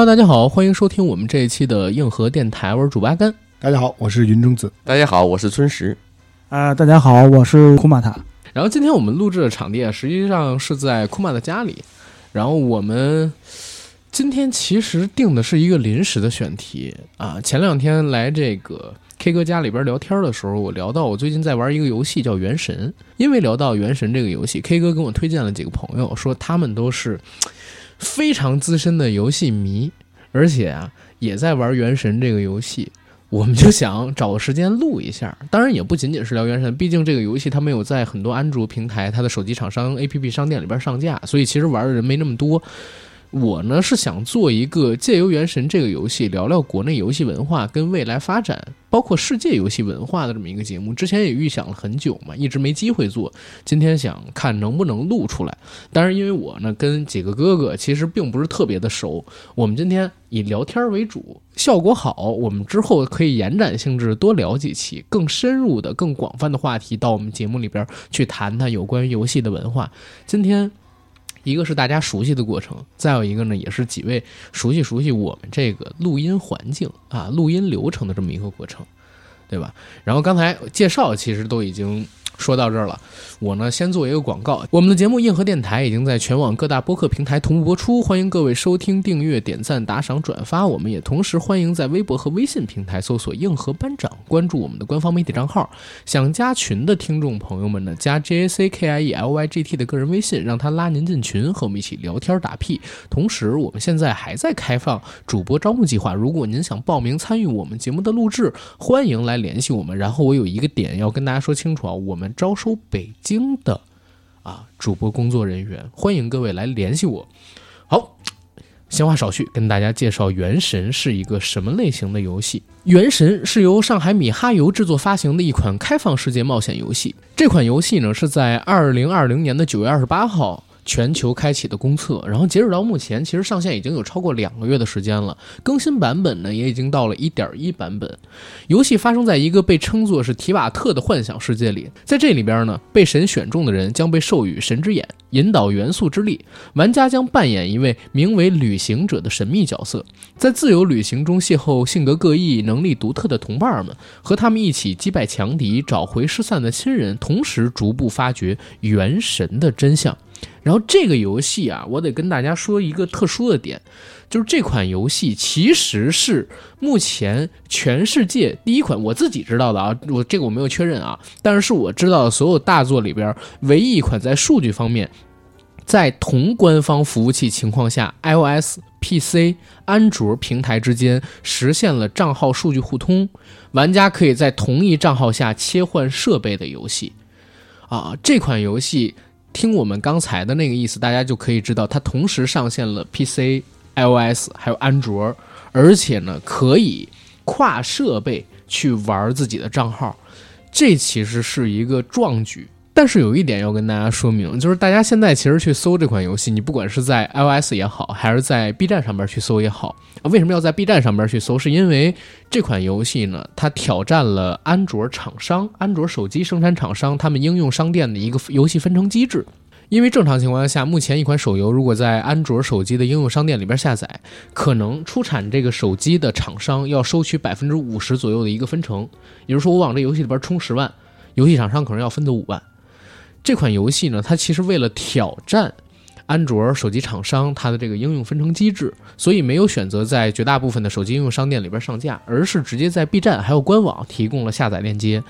Hello，大家好，欢迎收听我们这一期的硬核电台，我是主八甘。大家好，我是云中子。大家好，我是春石。啊，大家好，我是库玛塔。然后今天我们录制的场地啊，实际上是在库玛的家里。然后我们今天其实定的是一个临时的选题啊。前两天来这个 K 哥家里边聊天的时候，我聊到我最近在玩一个游戏叫《原神》，因为聊到《原神》这个游戏，K 哥跟我推荐了几个朋友，说他们都是。非常资深的游戏迷，而且啊也在玩《原神》这个游戏，我们就想找个时间录一下。当然也不仅仅是聊《原神》，毕竟这个游戏它没有在很多安卓平台、它的手机厂商 APP 商店里边上架，所以其实玩的人没那么多。我呢是想做一个借由《原神》这个游戏聊聊国内游戏文化跟未来发展，包括世界游戏文化的这么一个节目。之前也预想了很久嘛，一直没机会做。今天想看能不能录出来。当然，因为我呢跟几个哥哥其实并不是特别的熟，我们今天以聊天为主，效果好，我们之后可以延展性质多聊几期，更深入的、更广泛的话题到我们节目里边去谈谈有关于游戏的文化。今天。一个是大家熟悉的过程，再有一个呢，也是几位熟悉熟悉我们这个录音环境啊、录音流程的这么一个过程，对吧？然后刚才介绍其实都已经。说到这儿了，我呢先做一个广告。我们的节目《硬核电台》已经在全网各大播客平台同步播出，欢迎各位收听、订阅、点赞、打赏、转发。我们也同时欢迎在微博和微信平台搜索“硬核班长”，关注我们的官方媒体账号。想加群的听众朋友们呢，加 J A C K I E L Y G T 的个人微信，让他拉您进群，和我们一起聊天打屁。同时，我们现在还在开放主播招募计划，如果您想报名参与我们节目的录制，欢迎来联系我们。然后我有一个点要跟大家说清楚啊，我们。招收北京的啊主播工作人员，欢迎各位来联系我。好，闲话少叙，跟大家介绍《原神》是一个什么类型的游戏。《原神》是由上海米哈游制作发行的一款开放世界冒险游戏。这款游戏呢是在二零二零年的九月二十八号。全球开启的公测，然后截止到目前，其实上线已经有超过两个月的时间了。更新版本呢，也已经到了一点一版本。游戏发生在一个被称作是提瓦特的幻想世界里，在这里边呢，被神选中的人将被授予神之眼，引导元素之力。玩家将扮演一位名为旅行者的神秘角色，在自由旅行中邂逅性格各异、能力独特的同伴们，和他们一起击败强敌，找回失散的亲人，同时逐步发掘元神的真相。然后这个游戏啊，我得跟大家说一个特殊的点，就是这款游戏其实是目前全世界第一款我自己知道的啊，我这个我没有确认啊，但是是我知道的所有大作里边唯一一款在数据方面，在同官方服务器情况下，iOS、PC、安卓平台之间实现了账号数据互通，玩家可以在同一账号下切换设备的游戏啊，这款游戏。听我们刚才的那个意思，大家就可以知道，它同时上线了 PC、iOS 还有安卓，而且呢可以跨设备去玩自己的账号，这其实是一个壮举。但是有一点要跟大家说明，就是大家现在其实去搜这款游戏，你不管是在 iOS 也好，还是在 B 站上面去搜也好，为什么要在 B 站上面去搜？是因为这款游戏呢，它挑战了安卓厂商、安卓手机生产厂商他们应用商店的一个游戏分成机制。因为正常情况下，目前一款手游如果在安卓手机的应用商店里边下载，可能出产这个手机的厂商要收取百分之五十左右的一个分成，也就是说，我往这游戏里边充十万，游戏厂商可能要分走五万。这款游戏呢，它其实为了挑战安卓手机厂商它的这个应用分成机制，所以没有选择在绝大部分的手机应用商店里边上架，而是直接在 B 站还有官网提供了下载链接。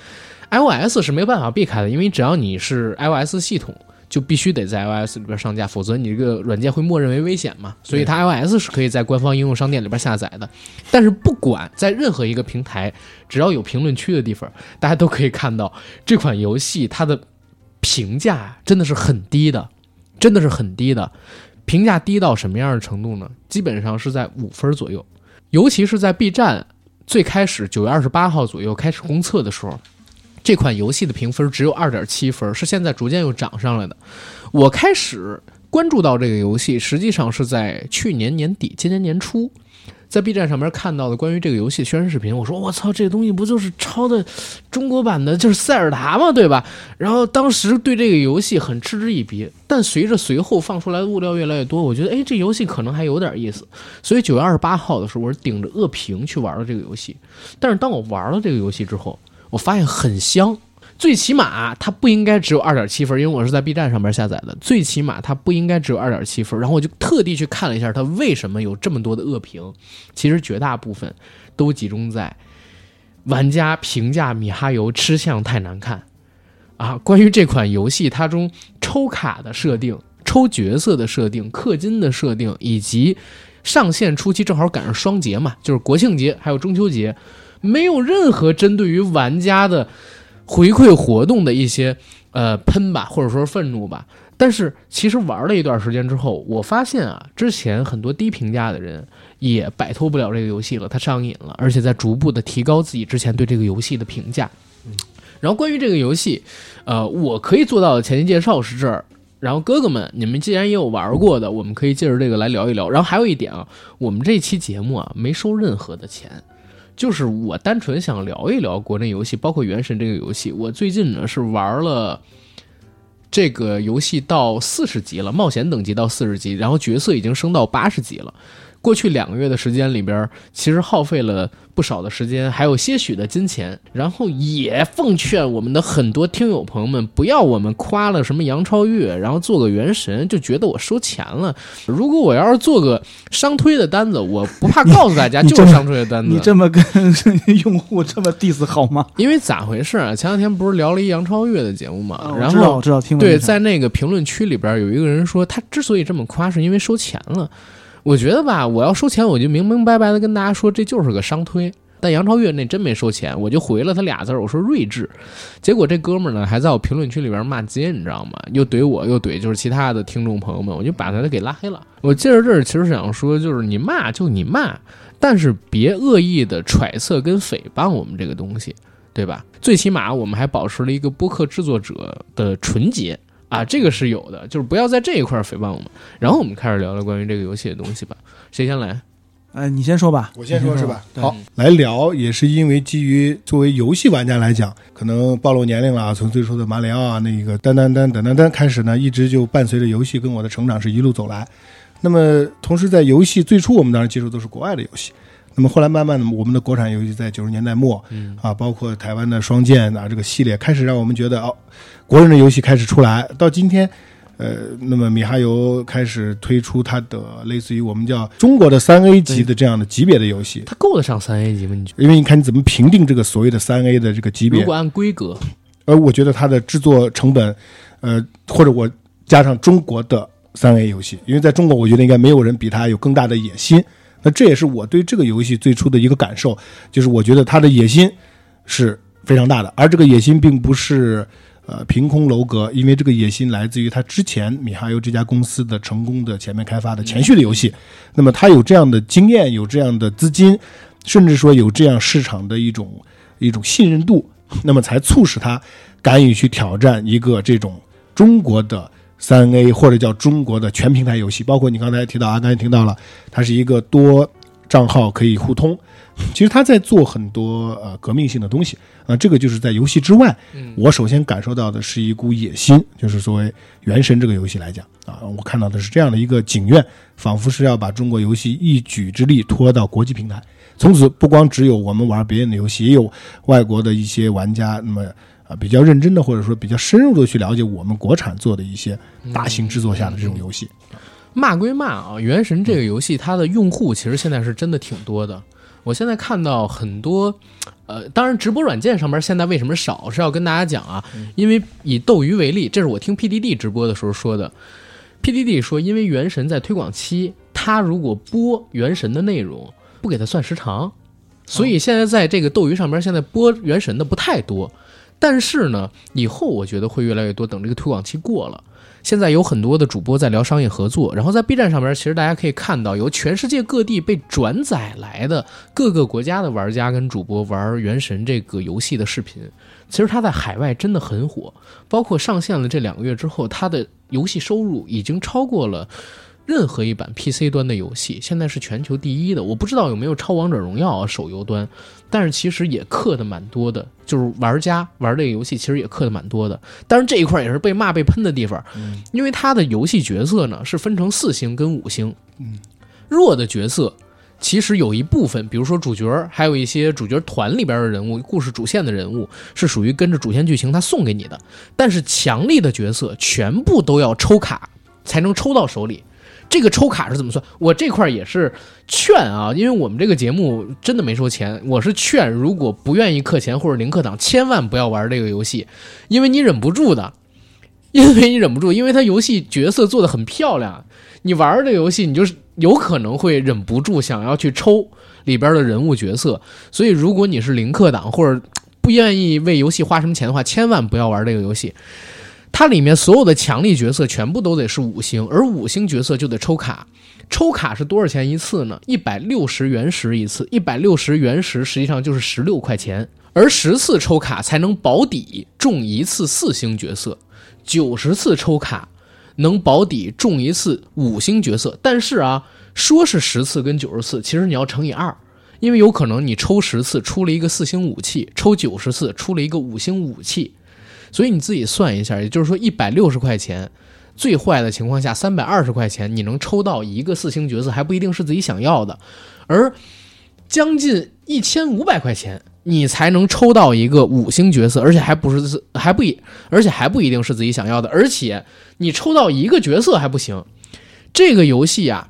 iOS 是没有办法避开的，因为只要你是 iOS 系统，就必须得在 iOS 里边上架，否则你这个软件会默认为危险嘛。所以它 iOS 是可以在官方应用商店里边下载的。但是不管在任何一个平台，只要有评论区的地方，大家都可以看到这款游戏它的。评价真的是很低的，真的是很低的，评价低到什么样的程度呢？基本上是在五分左右，尤其是在 B 站最开始九月二十八号左右开始公测的时候，这款游戏的评分只有二点七分，是现在逐渐又涨上来的。我开始关注到这个游戏，实际上是在去年年底、今年年初，在 B 站上面看到的关于这个游戏的宣传视频，我说我操，这东西不就是抄的中国版的，就是塞尔达嘛，对吧？然后当时对这个游戏很嗤之以鼻，但随着随后放出来的物料越来越多，我觉得哎，这游戏可能还有点意思。所以九月二十八号的时候，我是顶着恶评去玩了这个游戏。但是当我玩了这个游戏之后，我发现很香。最起码它不应该只有二点七分，因为我是在 B 站上面下载的。最起码它不应该只有二点七分。然后我就特地去看了一下，它为什么有这么多的恶评。其实绝大部分都集中在玩家评价米哈游吃相太难看啊。关于这款游戏，它中抽卡的设定、抽角色的设定、氪金的设定，以及上线初期正好赶上双节嘛，就是国庆节还有中秋节，没有任何针对于玩家的。回馈活动的一些呃喷吧，或者说愤怒吧。但是其实玩了一段时间之后，我发现啊，之前很多低评价的人也摆脱不了这个游戏了，他上瘾了，而且在逐步的提高自己之前对这个游戏的评价。然后关于这个游戏，呃，我可以做到的前期介绍是这儿。然后哥哥们，你们既然也有玩过的，我们可以借着这个来聊一聊。然后还有一点啊，我们这期节目啊没收任何的钱。就是我单纯想聊一聊国内游戏，包括《原神》这个游戏。我最近呢是玩了这个游戏到四十级了，冒险等级到四十级，然后角色已经升到八十级了。过去两个月的时间里边，其实耗费了不少的时间，还有些许的金钱。然后也奉劝我们的很多听友朋友们，不要我们夸了什么杨超越，然后做个原神就觉得我收钱了。如果我要是做个商推的单子，我不怕告诉大家 就是商推的单子。你这么跟 用户这么 diss 好吗？因为咋回事啊？前两天不是聊了一杨超越的节目嘛？然后知道知道听对，在那个评论区里边有一个人说，他之所以这么夸，是因为收钱了。我觉得吧，我要收钱，我就明明白白的跟大家说，这就是个商推。但杨超越那真没收钱，我就回了他俩字儿我说睿智。结果这哥们儿呢，还在我评论区里边骂街，你知道吗？又怼我，又怼就是其他的听众朋友们，我就把他给拉黑了。我借着这儿，其实想说，就是你骂就你骂，但是别恶意的揣测跟诽谤我们这个东西，对吧？最起码我们还保持了一个播客制作者的纯洁。啊，这个是有的，就是不要在这一块诽谤我们。然后我们开始聊聊关于这个游戏的东西吧。谁先来？哎，你先说吧。我先说是吧？好，来聊也是因为基于作为游戏玩家来讲，可能暴露年龄了啊。从最初的马里奥啊，那个噔噔噔噔噔噔开始呢，一直就伴随着游戏跟我的成长是一路走来。那么同时在游戏最初，我们当然接触都是国外的游戏。那么后来慢慢的，我们的国产游戏在九十年代末，啊，包括台湾的双剑啊这个系列，开始让我们觉得哦，国人的游戏开始出来。到今天，呃，那么米哈游开始推出它的类似于我们叫中国的三 A 级的这样的级别的游戏，它够得上三 A 级吗？你觉得？因为你看你怎么评定这个所谓的三 A 的这个级别？如果按规格，呃，我觉得它的制作成本，呃，或者我加上中国的三 A 游戏，因为在中国，我觉得应该没有人比它有更大的野心。那这也是我对这个游戏最初的一个感受，就是我觉得它的野心是非常大的，而这个野心并不是呃凭空楼阁，因为这个野心来自于他之前米哈游这家公司的成功的前面开发的前续的游戏，那么他有这样的经验，有这样的资金，甚至说有这样市场的一种一种信任度，那么才促使他敢于去挑战一个这种中国的。三 A 或者叫中国的全平台游戏，包括你刚才提到啊，刚才听到了，它是一个多账号可以互通。其实他在做很多呃革命性的东西啊，这个就是在游戏之外，我首先感受到的是一股野心，就是作为《原神》这个游戏来讲啊，我看到的是这样的一个景愿，仿佛是要把中国游戏一举之力拖到国际平台，从此不光只有我们玩别人的游戏，也有外国的一些玩家那么。啊，比较认真的，或者说比较深入的去了解我们国产做的一些大型制作下的这种游戏。骂归骂啊，《原神》这个游戏它的用户其实现在是真的挺多的。我现在看到很多，呃，当然直播软件上面现在为什么少，是要跟大家讲啊，因为以斗鱼为例，这是我听 PDD 直播的时候说的。PDD 说，因为《原神》在推广期，他如果播《原神》的内容，不给他算时长，所以现在在这个斗鱼上面，现在播《原神》的不太多。但是呢，以后我觉得会越来越多。等这个推广期过了，现在有很多的主播在聊商业合作。然后在 B 站上面，其实大家可以看到，由全世界各地被转载来的各个国家的玩家跟主播玩《原神》这个游戏的视频。其实它在海外真的很火，包括上线了这两个月之后，它的游戏收入已经超过了。任何一版 PC 端的游戏，现在是全球第一的。我不知道有没有超王者荣耀啊手游端，但是其实也氪的蛮多的，就是玩家玩这个游戏其实也氪的蛮多的。当然这一块也是被骂被喷的地方，因为它的游戏角色呢是分成四星跟五星，嗯，弱的角色。其实有一部分，比如说主角，还有一些主角团里边的人物，故事主线的人物，是属于跟着主线剧情他送给你的。但是强力的角色全部都要抽卡才能抽到手里。这个抽卡是怎么算？我这块也是劝啊，因为我们这个节目真的没收钱，我是劝，如果不愿意氪钱或者零氪党，千万不要玩这个游戏，因为你忍不住的，因为你忍不住，因为它游戏角色做的很漂亮，你玩这个游戏，你就是有可能会忍不住想要去抽里边的人物角色，所以如果你是零氪党或者不愿意为游戏花什么钱的话，千万不要玩这个游戏。它里面所有的强力角色全部都得是五星，而五星角色就得抽卡。抽卡是多少钱一次呢？一百六十原石一次，一百六十原石实际上就是十六块钱。而十次抽卡才能保底中一次四星角色，九十次抽卡能保底中一次五星角色。但是啊，说是十次跟九十次，其实你要乘以二，因为有可能你抽十次出了一个四星武器，抽九十次出了一个五星武器。所以你自己算一下，也就是说一百六十块钱，最坏的情况下三百二十块钱，你能抽到一个四星角色还不一定是自己想要的，而将近一千五百块钱，你才能抽到一个五星角色，而且还不是还不一，而且还不一定是自己想要的，而且你抽到一个角色还不行。这个游戏啊，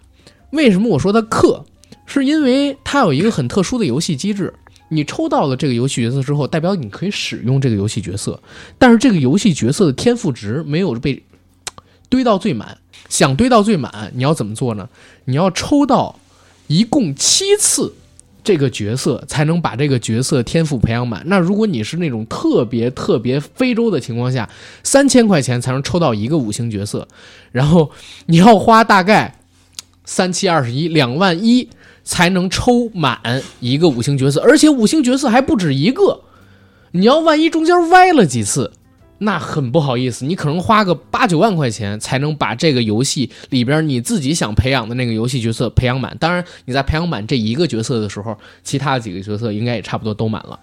为什么我说它氪？是因为它有一个很特殊的游戏机制。你抽到了这个游戏角色之后，代表你可以使用这个游戏角色，但是这个游戏角色的天赋值没有被堆到最满。想堆到最满，你要怎么做呢？你要抽到一共七次这个角色，才能把这个角色天赋培养满。那如果你是那种特别特别非洲的情况下，三千块钱才能抽到一个五星角色，然后你要花大概三七二十一两万一。才能抽满一个五星角色，而且五星角色还不止一个。你要万一中间歪了几次，那很不好意思，你可能花个八九万块钱才能把这个游戏里边你自己想培养的那个游戏角色培养满。当然，你在培养满这一个角色的时候，其他几个角色应该也差不多都满了。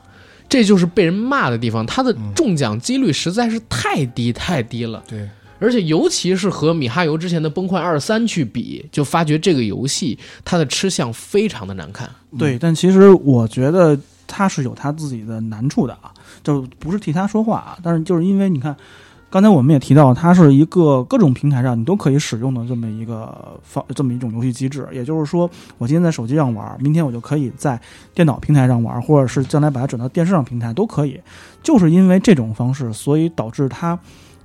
这就是被人骂的地方，它的中奖几率实在是太低太低了。对。而且，尤其是和米哈游之前的《崩坏二三》去比，就发觉这个游戏它的吃相非常的难看。对，但其实我觉得它是有它自己的难处的啊，就不是替他说话啊。但是就是因为你看，刚才我们也提到，它是一个各种平台上你都可以使用的这么一个方，这么一种游戏机制。也就是说，我今天在手机上玩，明天我就可以在电脑平台上玩，或者是将来把它转到电视上平台都可以。就是因为这种方式，所以导致它。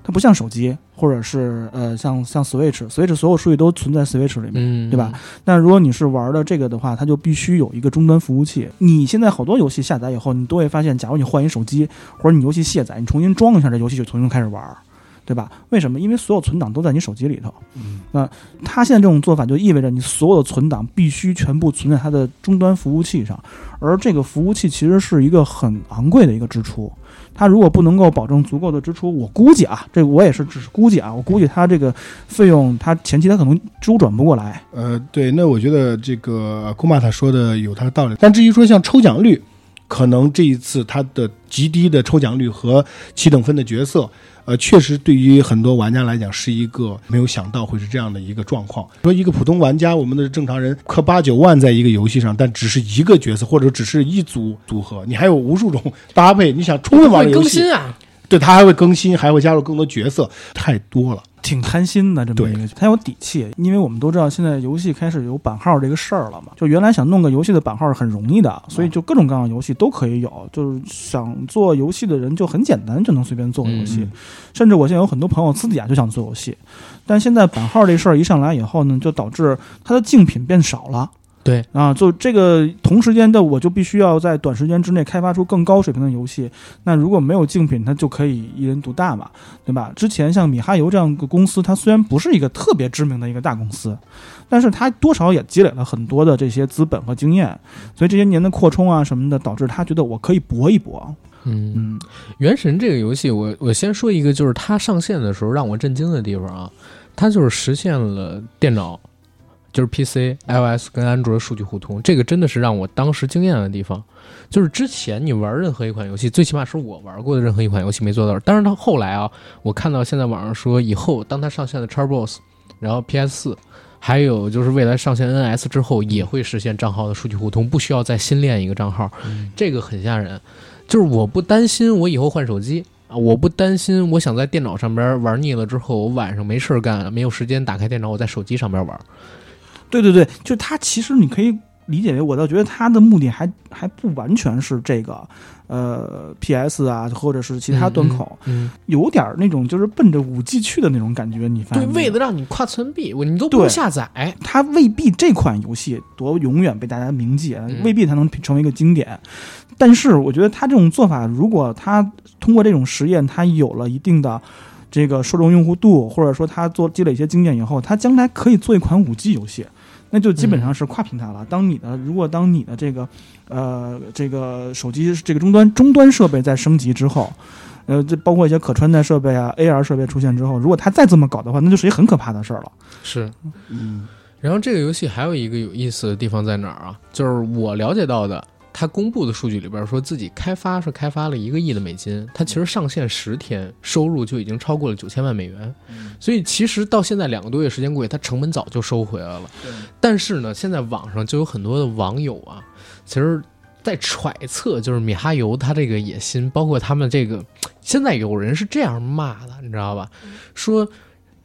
它不像手机，或者是呃，像像 Switch，Switch 所有数据都存在 Switch 里面，对吧？但如果你是玩的这个的话，它就必须有一个终端服务器。你现在好多游戏下载以后，你都会发现，假如你换一手机，或者你游戏卸载，你重新装一下这游戏，就重新开始玩，对吧？为什么？因为所有存档都在你手机里头。嗯，那他现在这种做法就意味着你所有的存档必须全部存在他的终端服务器上，而这个服务器其实是一个很昂贵的一个支出。他如果不能够保证足够的支出，我估计啊，这我也是只是估计啊，我估计他这个费用，他前期他可能周转不过来。呃，对，那我觉得这个库玛他说的有他的道理。但至于说像抽奖率，可能这一次它的极低的抽奖率和七等分的角色。呃，确实，对于很多玩家来讲，是一个没有想到会是这样的一个状况。说一个普通玩家，我们的正常人氪八九万在一个游戏上，但只是一个角色，或者只是一组组合，你还有无数种搭配。你想充分玩游戏，更新啊？对，它还会更新，还会加入更多角色，太多了。挺贪心的这么一个，他有底气，因为我们都知道现在游戏开始有版号这个事儿了嘛。就原来想弄个游戏的版号是很容易的，所以就各种各样的游戏都可以有。就是想做游戏的人就很简单，就能随便做个游戏。甚至我现在有很多朋友私底下就想做游戏，但现在版号这事儿一上来以后呢，就导致它的竞品变少了。对啊，就这个同时间的，我就必须要在短时间之内开发出更高水平的游戏。那如果没有竞品，它就可以一人独大嘛，对吧？之前像米哈游这样的公司，它虽然不是一个特别知名的一个大公司，但是它多少也积累了很多的这些资本和经验，所以这些年的扩充啊什么的，导致他觉得我可以搏一搏。嗯嗯，原神这个游戏，我我先说一个，就是它上线的时候让我震惊的地方啊，它就是实现了电脑。就是 PC、iOS 跟安卓数据互通，这个真的是让我当时惊艳的地方。就是之前你玩任何一款游戏，最起码是我玩过的任何一款游戏没做到。但是它后来啊，我看到现在网上说，以后当它上线了 Xbox，然后 PS 四，还有就是未来上线 NS 之后，也会实现账号的数据互通，不需要再新练一个账号。这个很吓人。就是我不担心我以后换手机啊，我不担心我想在电脑上边玩腻了之后，我晚上没事干，没有时间打开电脑，我在手机上边玩。对对对，就它其实你可以理解为，我倒觉得它的目的还还不完全是这个，呃，PS 啊，或者是其他端口，嗯，有点儿那种就是奔着五 G 去的那种感觉。你发对，现没有为了让你跨村币，我你都不用下载。它未必这款游戏多永远被大家铭记，嗯未必它能成为一个经典。但是我觉得它这种做法，如果它通过这种实验，它有了一定的这个受众用户度，或者说它做积累一些经验以后，它将来可以做一款五 G 游戏。那就基本上是跨平台了。当你的如果当你的这个呃这个手机这个终端终端设备在升级之后，呃，这包括一些可穿戴设备啊、AR 设备出现之后，如果它再这么搞的话，那就是一个很可怕的事儿了。是，嗯，然后这个游戏还有一个有意思的地方在哪儿啊？就是我了解到的，它公布的数据里边说自己开发是开发了一个亿的美金，他其实上线十天收入就已经超过了九千万美元，所以其实到现在两个多月时间过去，他成本早就收回来了。但是呢，现在网上就有很多的网友啊，其实。在揣测，就是米哈游他这个野心，包括他们这个，现在有人是这样骂的，你知道吧？说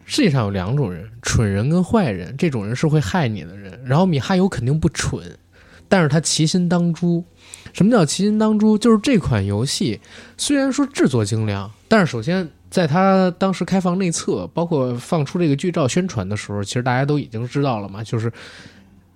世界上有两种人，蠢人跟坏人。这种人是会害你的人。然后米哈游肯定不蠢，但是他其心当诛。什么叫其心当诛？就是这款游戏虽然说制作精良，但是首先在他当时开放内测，包括放出这个剧照宣传的时候，其实大家都已经知道了嘛，就是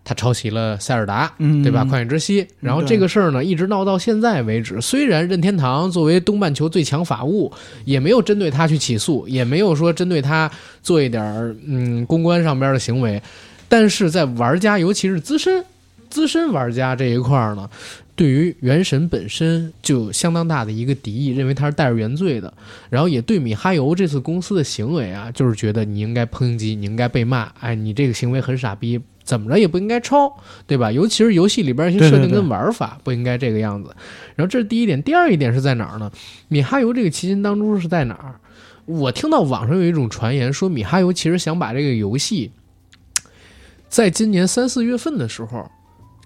他抄袭了塞尔达，嗯，对吧？旷野之息。然后这个事儿呢，一直闹到现在为止。虽然任天堂作为东半球最强法务，也没有针对他去起诉，也没有说针对他做一点儿嗯公关上边的行为，但是在玩家，尤其是资深资深玩家这一块儿呢，对于原神本身就有相当大的一个敌意，认为它是带着原罪的。然后也对米哈游这次公司的行为啊，就是觉得你应该抨击，你应该被骂，哎，你这个行为很傻逼。怎么着也不应该抄，对吧？尤其是游戏里边一些设定跟玩法不应该这个样子。然后这是第一点，第二一点是在哪儿呢？米哈游这个奇心当中是在哪儿？我听到网上有一种传言说，米哈游其实想把这个游戏在今年三四月份的时候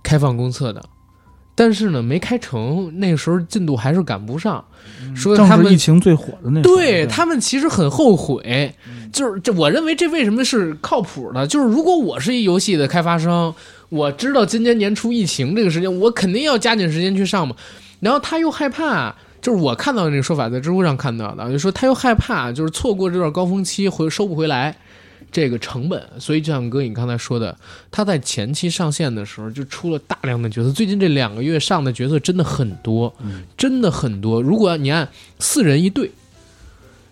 开放公测的，但是呢没开成，那个时候进度还是赶不上。说他们疫情最火的那对他们其实很后悔，就是这，我认为这为什么是靠谱的？就是如果我是一游戏的开发商，我知道今年年初疫情这个时间，我肯定要加紧时间去上嘛。然后他又害怕，就是我看到那个说法在知乎上看到的，就说他又害怕，就是错过这段高峰期回收不回来这个成本，所以就像哥你刚才说的，他在前期上线的时候就出了大量的角色，最近这两个月上的角色真的很多，真的很多。如果你按四人一队。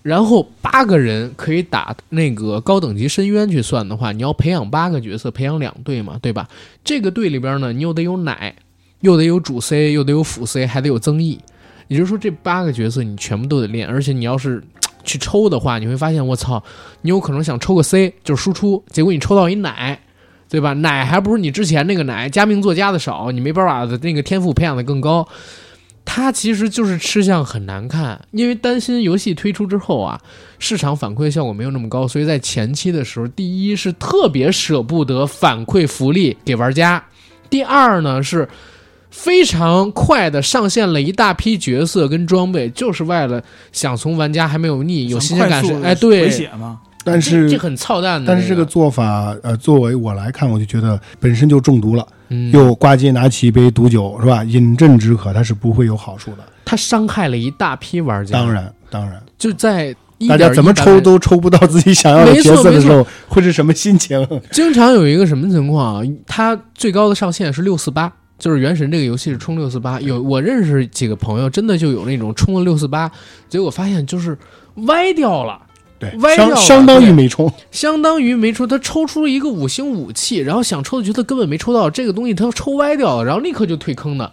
然后八个人可以打那个高等级深渊去算的话，你要培养八个角色，培养两队嘛，对吧？这个队里边呢，你又得有奶，又得有主 C，又得有辅 C，还得有增益。也就是说，这八个角色你全部都得练，而且你要是去抽的话，你会发现，我操，你有可能想抽个 C 就是输出，结果你抽到一奶，对吧？奶还不是你之前那个奶，加命做加的少，你没办法的那个天赋培养的更高。它其实就是吃相很难看，因为担心游戏推出之后啊，市场反馈效果没有那么高，所以在前期的时候，第一是特别舍不得反馈福利给玩家，第二呢是非常快的上线了一大批角色跟装备，就是为了想从玩家还没有腻有新鲜感时，哎，对回，血嘛，但是这这很操蛋的、但是这个做法，呃，作为我来看，我就觉得本身就中毒了。嗯，又挂机拿起一杯毒酒，是吧？饮鸩止渴，它是不会有好处的。它伤害了一大批玩家，当然，当然，就在大家怎么抽都抽不到自己想要的角色的时候，会是什么心情？经常有一个什么情况啊？它最高的上限是六四八，就是《原神》这个游戏是充六四八。有我认识几个朋友，真的就有那种充了六四八，结果发现就是歪掉了。对，歪掉了相相当于没充，相当于没充，他抽出了一个五星武器，然后想抽的角色根本没抽到，这个东西他抽歪掉了，然后立刻就退坑的，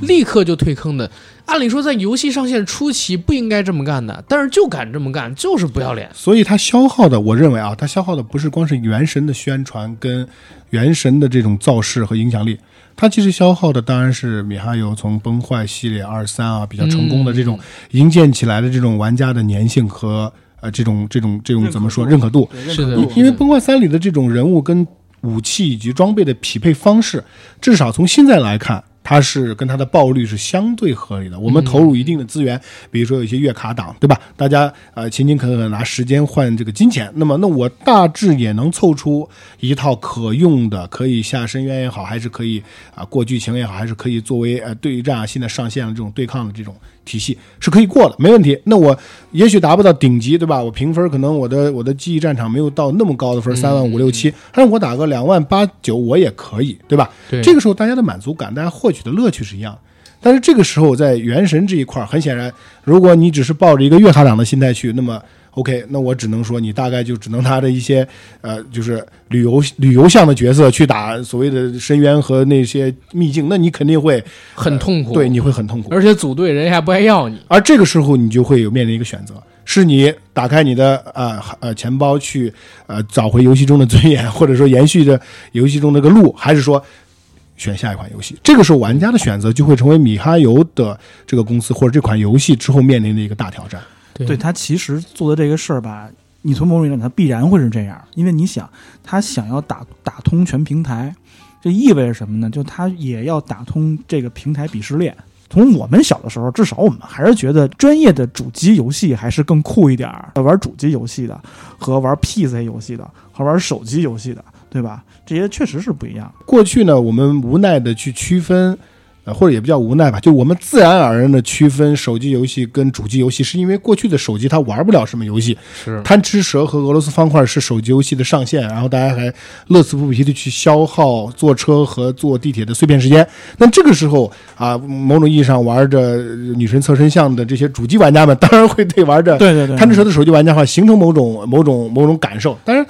立刻就退坑的。按理说，在游戏上线初期不应该这么干的，但是就敢这么干，就是不要脸。所以它消耗的，我认为啊，它消耗的不是光是原神的宣传跟原神的这种造势和影响力，它其实消耗的当然是米哈游从崩坏系列二三啊比较成功的这种营建起来的这种玩家的粘性和呃这种这种这种怎么说认可度？是的因因为崩坏三里的这种人物跟武器以及装备的匹配方式，至少从现在来看。它是跟它的爆率是相对合理的。我们投入一定的资源，比如说有一些月卡党，对吧？大家呃勤勤恳恳拿时间换这个金钱，那么那我大致也能凑出一套可用的，可以下深渊也好，还是可以啊过剧情也好，还是可以作为呃对战啊现在上线了这种对抗的这种体系是可以过的，没问题。那我也许达不到顶级，对吧？我评分可能我的我的记忆战场没有到那么高的分，三万五六七，但是我打个两万八九我也可以，对吧？对这个时候大家的满足感，大家获取的乐趣是一样的。但是这个时候在原神这一块，很显然，如果你只是抱着一个月卡党的心态去，那么 OK，那我只能说你大概就只能拿着一些呃，就是旅游旅游向的角色去打所谓的深渊和那些秘境，那你肯定会很痛苦，对，你会很痛苦。而且组队人家还不爱要你。而这个时候，你就会有面临一个选择：是你打开你的呃呃钱包去呃找回游戏中的尊严，或者说延续着游戏中那个路，还是说选下一款游戏？这个时候，玩家的选择就会成为米哈游的这个公司或者这款游戏之后面临的一个大挑战。对对他其实做的这个事儿吧，你从某种意义上，他必然会是这样，因为你想，他想要打打通全平台，这意味着什么呢？就他也要打通这个平台鄙视链。从我们小的时候，至少我们还是觉得专业的主机游戏还是更酷一点儿。玩主机游戏的和玩 PC 游戏的和玩手机游戏的，对吧？这些确实是不一样。过去呢，我们无奈的去区分，呃，或者也比较无奈吧，就我们自然而然的区分手机游戏跟主机游戏，是因为过去的手机它玩不了什么游戏，是贪吃蛇和俄罗斯方块是手机游戏的上限，然后大家还乐此不疲的去消耗坐车和坐地铁的碎片时间。那这个时候啊，某种意义上玩着女神侧身像的这些主机玩家们，当然会对玩着对对对，贪吃蛇的手机玩家的话形成某种某种某种感受。当然，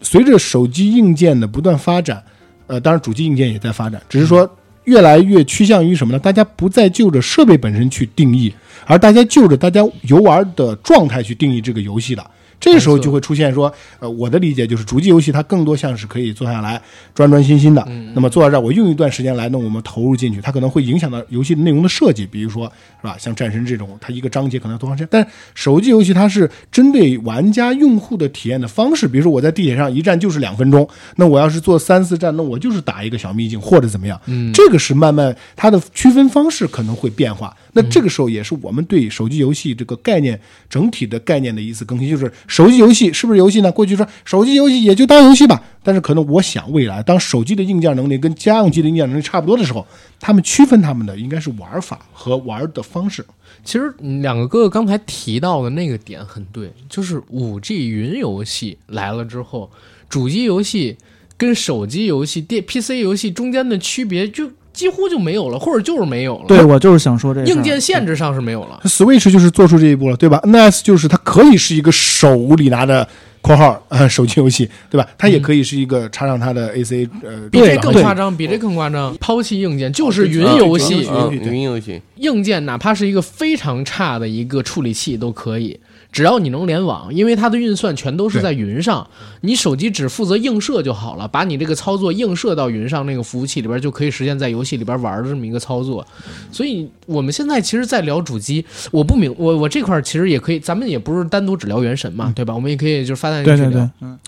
随着手机硬件的不断发展，呃，当然主机硬件也在发展，只是说越来越趋向于什么呢？大家不再就着设备本身去定义，而大家就着大家游玩的状态去定义这个游戏了。这时候就会出现说，呃，我的理解就是主机游戏它更多像是可以坐下来专专心心的，那么坐到这儿我用一段时间来，那我们投入进去，它可能会影响到游戏的内容的设计，比如说是吧，像战神这种，它一个章节可能多长时间，但手机游戏它是针对玩家用户的体验的方式，比如说我在地铁上一站就是两分钟，那我要是坐三四站，那我就是打一个小秘境或者怎么样，嗯，这个是慢慢它的区分方式可能会变化。那这个时候也是我们对手机游戏这个概念整体的概念的一次更新，就是手机游戏是不是游戏呢？过去说手机游戏也就当游戏吧，但是可能我想未来当手机的硬件能力跟家用机的硬件能力差不多的时候，他们区分他们的应该是玩法和玩的方式。其实嗯两个哥哥刚才提到的那个点很对，就是五 G 云游戏来了之后，主机游戏跟手机游戏、电 PC 游戏中间的区别就几乎就没有了，或者就是没有了。对，我就是想说这个硬件限制上是没有了。Switch 就是做出这一步了，对吧？NS 就是它可以是一个手里拿的（括号呃手机游戏），对吧？它也可以是一个插上它的 AC 呃，比这更夸张，比这更夸张。抛弃硬件，就是云游戏，云游戏，硬件哪怕是一个非常差的一个处理器都可以，只要你能联网，因为它的运算全都是在云上，你手机只负责映射就好了，把你这个操作映射到云上那个服务器里边，就可以实现在游戏里边玩的这么一个操作。所以我们现在其实，在聊主机，我不明我我这块其实也可以，咱们也不是单独只聊原神嘛，对吧？我们也可以就是发散进对去聊。对对，嗯，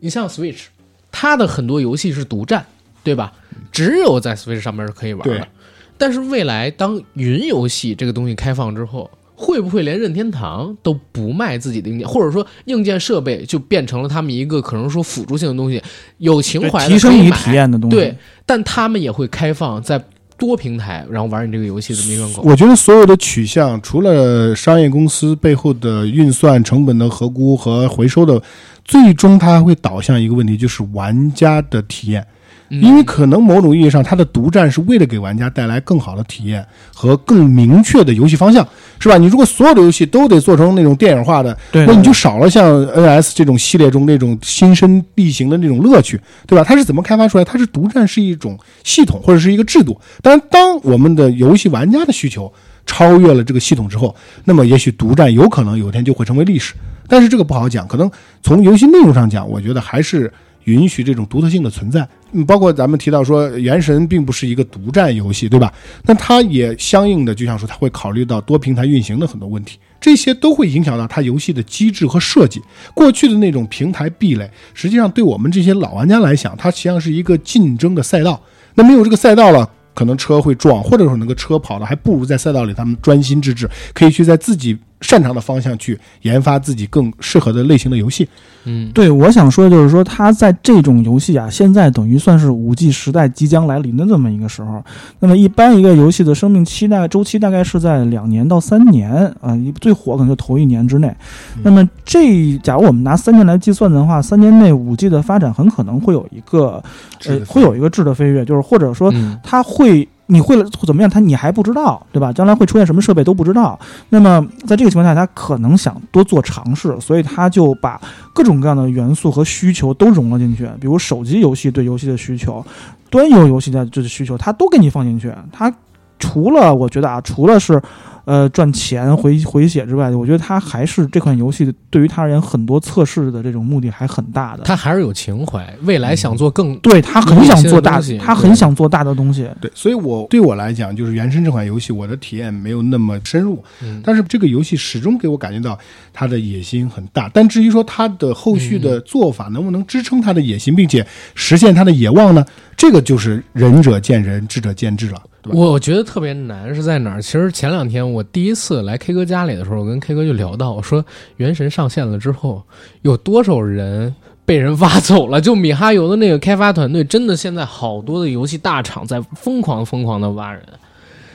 你像 Switch，它的很多游戏是独占，对吧？只有在 Switch 上面是可以玩对的。但是未来当云游戏这个东西开放之后，会不会连任天堂都不卖自己的硬件，或者说硬件设备就变成了他们一个可能说辅助性的东西？有情怀的提升你体验的东西。对，但他们也会开放在多平台，然后玩你这个游戏的这么一个口。我觉得所有的取向，除了商业公司背后的运算成本的合估和回收的，最终它会导向一个问题，就是玩家的体验。嗯因为可能某种意义上，它的独占是为了给玩家带来更好的体验和更明确的游戏方向，是吧？你如果所有的游戏都得做成那种电影化的，那你就少了像 NS 这种系列中那种心身力行的那种乐趣，对吧？它是怎么开发出来？它是独占是一种系统或者是一个制度。当然，当我们的游戏玩家的需求超越了这个系统之后，那么也许独占有可能有一天就会成为历史。但是这个不好讲，可能从游戏内容上讲，我觉得还是允许这种独特性的存在。嗯，包括咱们提到说，《原神》并不是一个独占游戏，对吧？那它也相应的，就像说，它会考虑到多平台运行的很多问题，这些都会影响到它游戏的机制和设计。过去的那种平台壁垒，实际上对我们这些老玩家来讲，它实际上是一个竞争的赛道。那没有这个赛道了。可能车会撞，或者说那个车跑的还不如在赛道里，他们专心致志，可以去在自己擅长的方向去研发自己更适合的类型的游戏。嗯，对，我想说的就是说，它在这种游戏啊，现在等于算是五 G 时代即将来临的这么一个时候。那么，一般一个游戏的生命期大概周期大概是在两年到三年啊、一最火可能就头一年之内。那么这假如我们拿三年来计算的话，三年内五 G 的发展很可能会有一个呃会有一个质的飞跃，就是或者说嗯它会。你会了怎么样？他你还不知道，对吧？将来会出现什么设备都不知道。那么在这个情况下，他可能想多做尝试，所以他就把各种各样的元素和需求都融了进去。比如手机游戏对游戏的需求，端游游戏的这个需求，他都给你放进去。他除了我觉得啊，除了是呃赚钱回回血之外，我觉得他还是这款游戏对于他而言很多测试的这种目的还很大的。他还是有情怀，未来想做更对他很想做大他很想做大的东西。对，所以我对我来讲，就是《原神》这款游戏，我的体验没有那么深入，嗯但是这个游戏始终给我感觉到它的野心很大。但至于说它的后续的做法能不能支撑它的野心，并且实现它的野望呢？这个就是仁者见仁，智者见智了，对吧？我觉得特别难是在哪儿？其实前两天我我第一次来 K 哥家里的时候，我跟 K 哥就聊到，我说《原神》上线了之后，有多少人被人挖走了？就米哈游的那个开发团队，真的现在好多的游戏大厂在疯狂疯狂的挖人。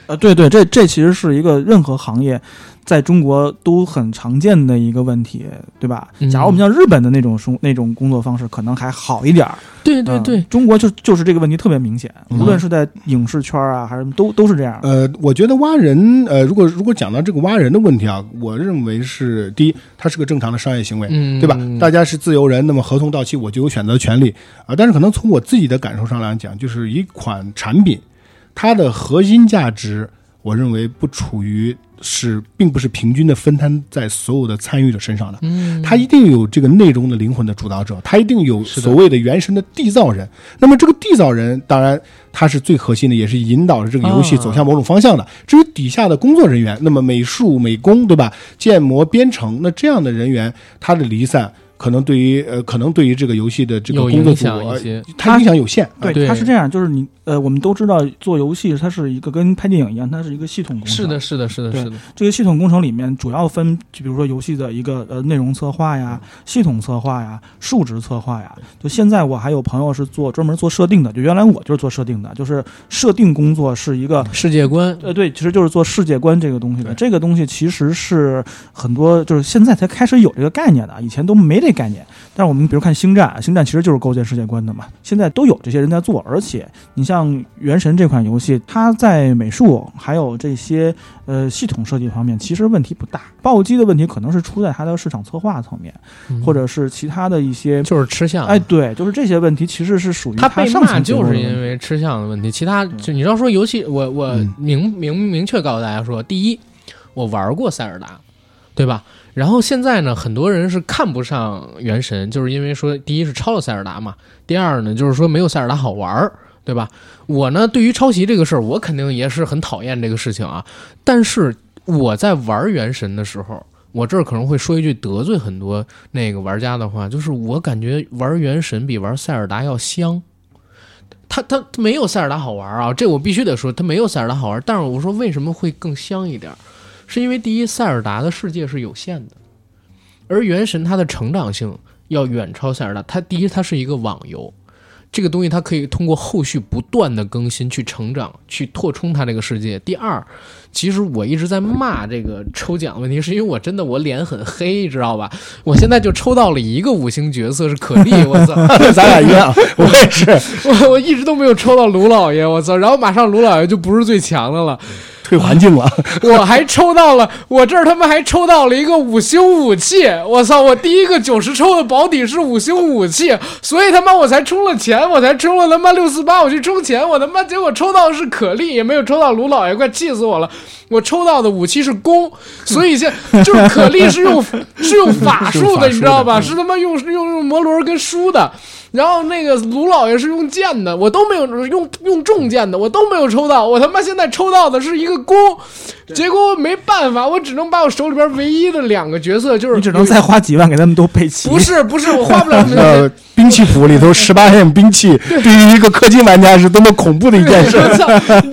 呃，对对，这这其实是一个任何行业在中国都很常见的一个问题，对吧？嗯假如我们像日本的那种生那种工作方式，可能还好一点儿。嗯对对对，中国就就是这个问题特别明显，嗯无论是在影视圈啊，还是都都是这样。呃，我觉得挖人，呃，如果如果讲到这个挖人的问题啊，我认为是第一，它是个正常的商业行为，嗯，对吧？大家是自由人，那么合同到期我就有选择权利啊。但是可能从我自己的感受上来讲，就是一款产品，它的核心价值，我认为不处于是，并不是平均的分摊在所有的参与者身上的。嗯，它一定有这个内容的灵魂的主导者，它一定有所谓的原神的缔造人。那么这个缔造人，当然他是最核心的，也是引导着这个游戏啊走向某种方向的。至于底下的工作人员，那么美术、美工，对吧？建模、编程，那这样的人员，他的离散。可能对于呃，可能对于这个游戏的这个工作组，影响呃一些。它影响有限。对，对它是这样，就是你呃，我们都知道做游戏它是一个跟拍电影一样，它是一个系统工程。是的，，是的，是的，是的，这个系统工程里面主要分，就比如说游戏的一个呃内容策划呀、系统策划呀、数值策划呀。就现在我还有朋友是做专门做设定的，就原来我就是做设定的，就是设定工作是一个世界观，呃，对，其实就是做世界观这个东西的。这个东西其实是很多，就是现在才开始有这个概念的，以前都没这概念。但是我们比如看《星战》，《星战》其实就是构建世界观的嘛，现在都有这些人在做。而且你像《原神》这款游戏，它在美术还有这些呃系统设计方面，其实问题不大。暴击的问题可能是出在它的市场策划层面，嗯或者是其他的一些。就是吃相。哎，对，就是这些问题其实是属于它被上骂就是因为吃相的问题，其他就你要说游戏，我我嗯明明明确告诉大家说，第一，我玩过塞尔达，对吧？然后现在呢，很多人是看不上原神，就是因为说，第一是抄了塞尔达嘛，第二呢就是说没有塞尔达好玩儿，对吧？我呢，对于抄袭这个事儿，我肯定也是很讨厌这个事情啊。但是我在玩原神的时候，我这儿可能会说一句得罪很多那个玩家的话，就是我感觉玩原神比玩塞尔达要香。它它它没有塞尔达好玩啊，这我必须得说，它没有塞尔达好玩。但是我说为什么会更香一点儿，是因为第一，塞尔达的世界是有限的，而原神它的成长性要远超塞尔达。它第一，它是一个网游；这个东西它可以通过后续不断的更新去成长，去扩充它这个世界。第二，其实我一直在骂这个抽奖问题，是因为我真的我脸很黑，知道吧？我现在就抽到了一个五星角色是可莉，我操！咱俩一样，我也是我我一直都没有抽到卢老爷，我操！然后马上卢老爷就不是最强的了，退环境了。我还抽到了，我这儿他妈还抽到了一个五星武器，我操！我第一个九十抽的保底是五星武器，所以他妈我才充了钱，我才充了他妈六四八，我去充钱，我他妈结果抽到的是可莉，也没有抽到卢老爷，快气死我了！我抽到的武器是弓，所以现 就是可莉是用是 用法术的，你知道吧？嗯是他妈用用用摩轮跟书的。然后那个卢老爷是用剑的，我都没有用用重剑的，我都没有抽到。我他妈现在抽到的是一个弓，结果我没办法，我只能把我手里边唯一的两个角色，就是你只能再花几万给他们都配齐。不是不是，我花不了那么多呃，兵器谱里头十八件兵器，对于一个氪金玩家是多么恐怖的一件事。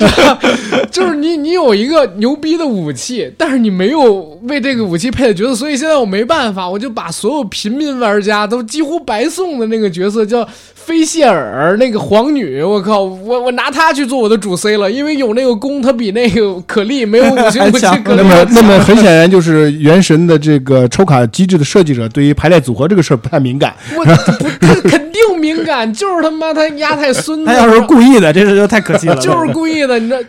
就是你你有一个牛逼的武器，但是你没有为这个武器配的角色，所以现在我没办法，我就把所有平民玩家都几乎白送的那个角色叫菲谢尔那个皇女，我靠，我我拿她去做我的主 C 了，因为有那个弓，她比那个可莉没有五星武器可莉那么，那么 很显然就是《原神》的这个抽卡机制的设计者对于排列组合这个事儿不太敏感。我不，他肯定敏感，就是他妈他丫太孙子。他要是故意的，这事就太可惜了。就是故意的，你知道，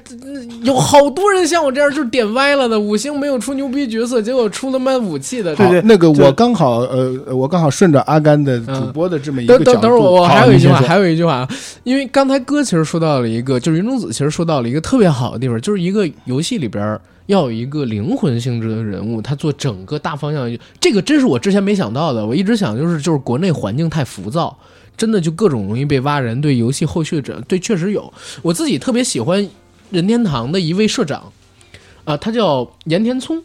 有好多人像我这样就是点歪了的，五星没有出牛逼角色，结果出他妈武器的。对对那个我刚好呃，我刚好顺着阿甘的主播的这么一个角度，等等等会儿，我还有一句话，还有一句话，因为刚才哥其实说到了一个，就是云中子其实说到了一个特别好的地方，就是一个游戏里边要有一个灵魂性质的人物，他做整个大方向，这个真是我之前没想到的。我一直想就是就是国内环境太浮躁，真的就各种容易被挖人，对游戏后续者对确实有。我自己特别喜欢任天堂的一位社长，啊、他叫岩田聪。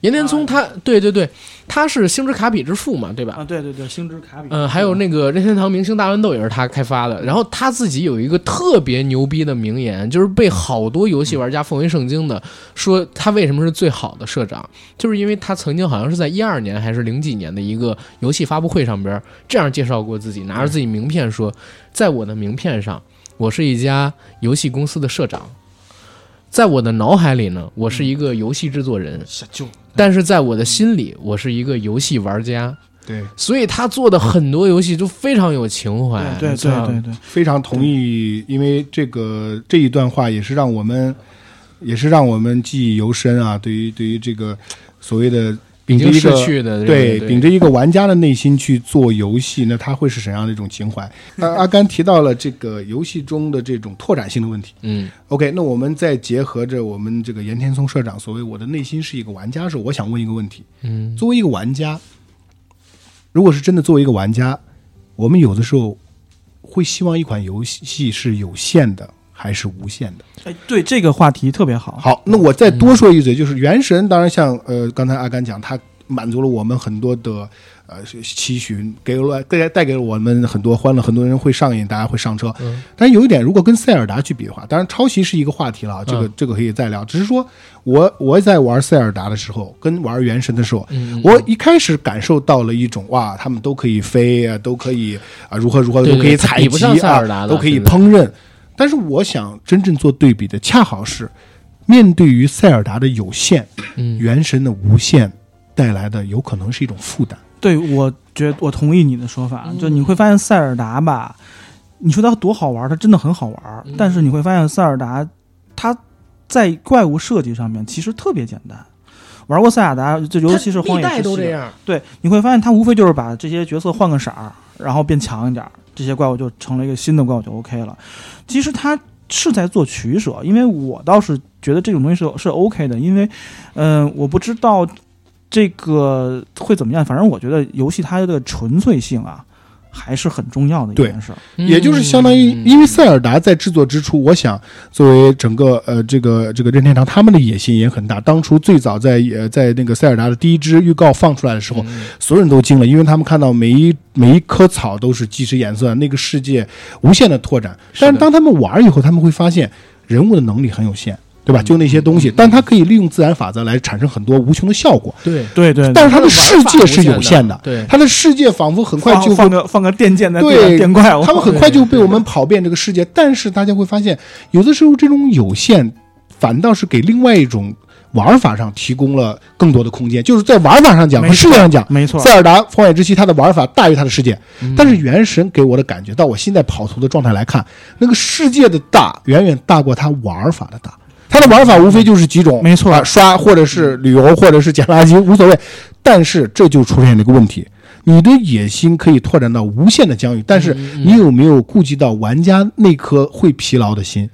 岩田聪他，对对对，他是星之卡比之父嘛，对吧？啊，对对对，星之卡比，嗯，还有那个任天堂明星大乱斗也是他开发的。然后他自己有一个特别牛逼的名言，就是被好多游戏玩家奉为圣经的，说他为什么是最好的社长，就是因为他曾经好像是在一二年还是零几年的一个游戏发布会上边这样介绍过自己，拿着自己名片说，在我的名片上，我是一家游戏公司的社长。在我的脑海里呢，我是一个游戏制作人，小舅，但是在我的心里，我是一个游戏玩家。对，所以他做的很多游戏都非常有情怀。对对对对，非常同意，因为这个这一段话也是让我们，也是让我们记忆犹深啊。对于对于这个所谓的秉着一个去的对，对。秉着一个玩家的内心去做游戏，那他会是什么样的一种情怀？那阿甘提到了这个游戏中的这种拓展性的问题。嗯。OK，那我们再结合着我们这个岩田松社长所谓我的内心是一个玩家的时候，我想问一个问题：嗯。作为一个玩家，如果是真的作为一个玩家，我们有的时候会希望一款游戏是有限的还是无限的？哎，对这个话题特别好。好，那我再多说一嘴，就是《原神》，当然像呃刚才阿甘讲，它满足了我们很多的呃期许，给了带带给了我们很多欢乐，很多人会上瘾，大家会上车。嗯但是有一点，如果跟塞尔达去比的话，当然抄袭是一个话题了，这个、嗯这个可以再聊。只是说我我在玩塞尔达的时候，跟玩原神的时候，嗯，我一开始感受到了一种哇，他们都可以飞啊，都可以啊，如何如何都可以采集都可以烹饪。但是我想真正做对比的，恰好是面对于塞尔达的有限，嗯原神的无限带来的有可能是一种负担。对，我觉我同意你的说法，嗯就你会发现塞尔达吧，你说它多好玩，它真的很好玩，嗯但是你会发现塞尔达它在怪物设计上面其实特别简单。玩过塞尔达，就尤其是荒野之息，都这样。对，你会发现它无非就是把这些角色换个色儿，然后变强一点，这些怪物就成了一个新的怪物就 OK 了。其实他是在做取舍，因为我倒是觉得这种东西是是 OK 的，因为，嗯、我不知道这个会怎么样，反正我觉得游戏它的纯粹性啊。还是很重要的一件事儿。也就是相当于，嗯因为塞尔达在制作之初，我想作为整个呃这个这个任天堂他们的野心也很大。当初最早在呃在那个塞尔达的第一支预告放出来的时候，嗯所有人都惊了，因为他们看到每一每一棵草都是即时颜色，那个世界无限的拓展。但是当他们玩以后，他们会发现人物的能力很有限。对对吧？就那些东西，但它可以利用自然法则来产生很多无穷的效果。对，对对，但是它的世界是有限限的，对它的世界仿佛很快就会放个放个电键在对电电怪，他们很快就被我们跑遍这个世界。但是大家会发现，有的时候这种有限，反倒是给另外一种玩法上提供了更多的空间。就是在玩法上讲和世界上讲，没错，塞尔达荒野之息它的玩法大于它的世界，嗯但是原神给我的感觉，到我现在跑图的状态来看，那个世界的大远远大过它玩法的大。它的玩法无非就是几种，没错啊刷或者是旅游或者是捡垃圾无所谓。但是这就出现了一个问题，你的野心可以拓展到无限的疆域，但是嗯你有没有顾及到玩家那颗会疲劳的心？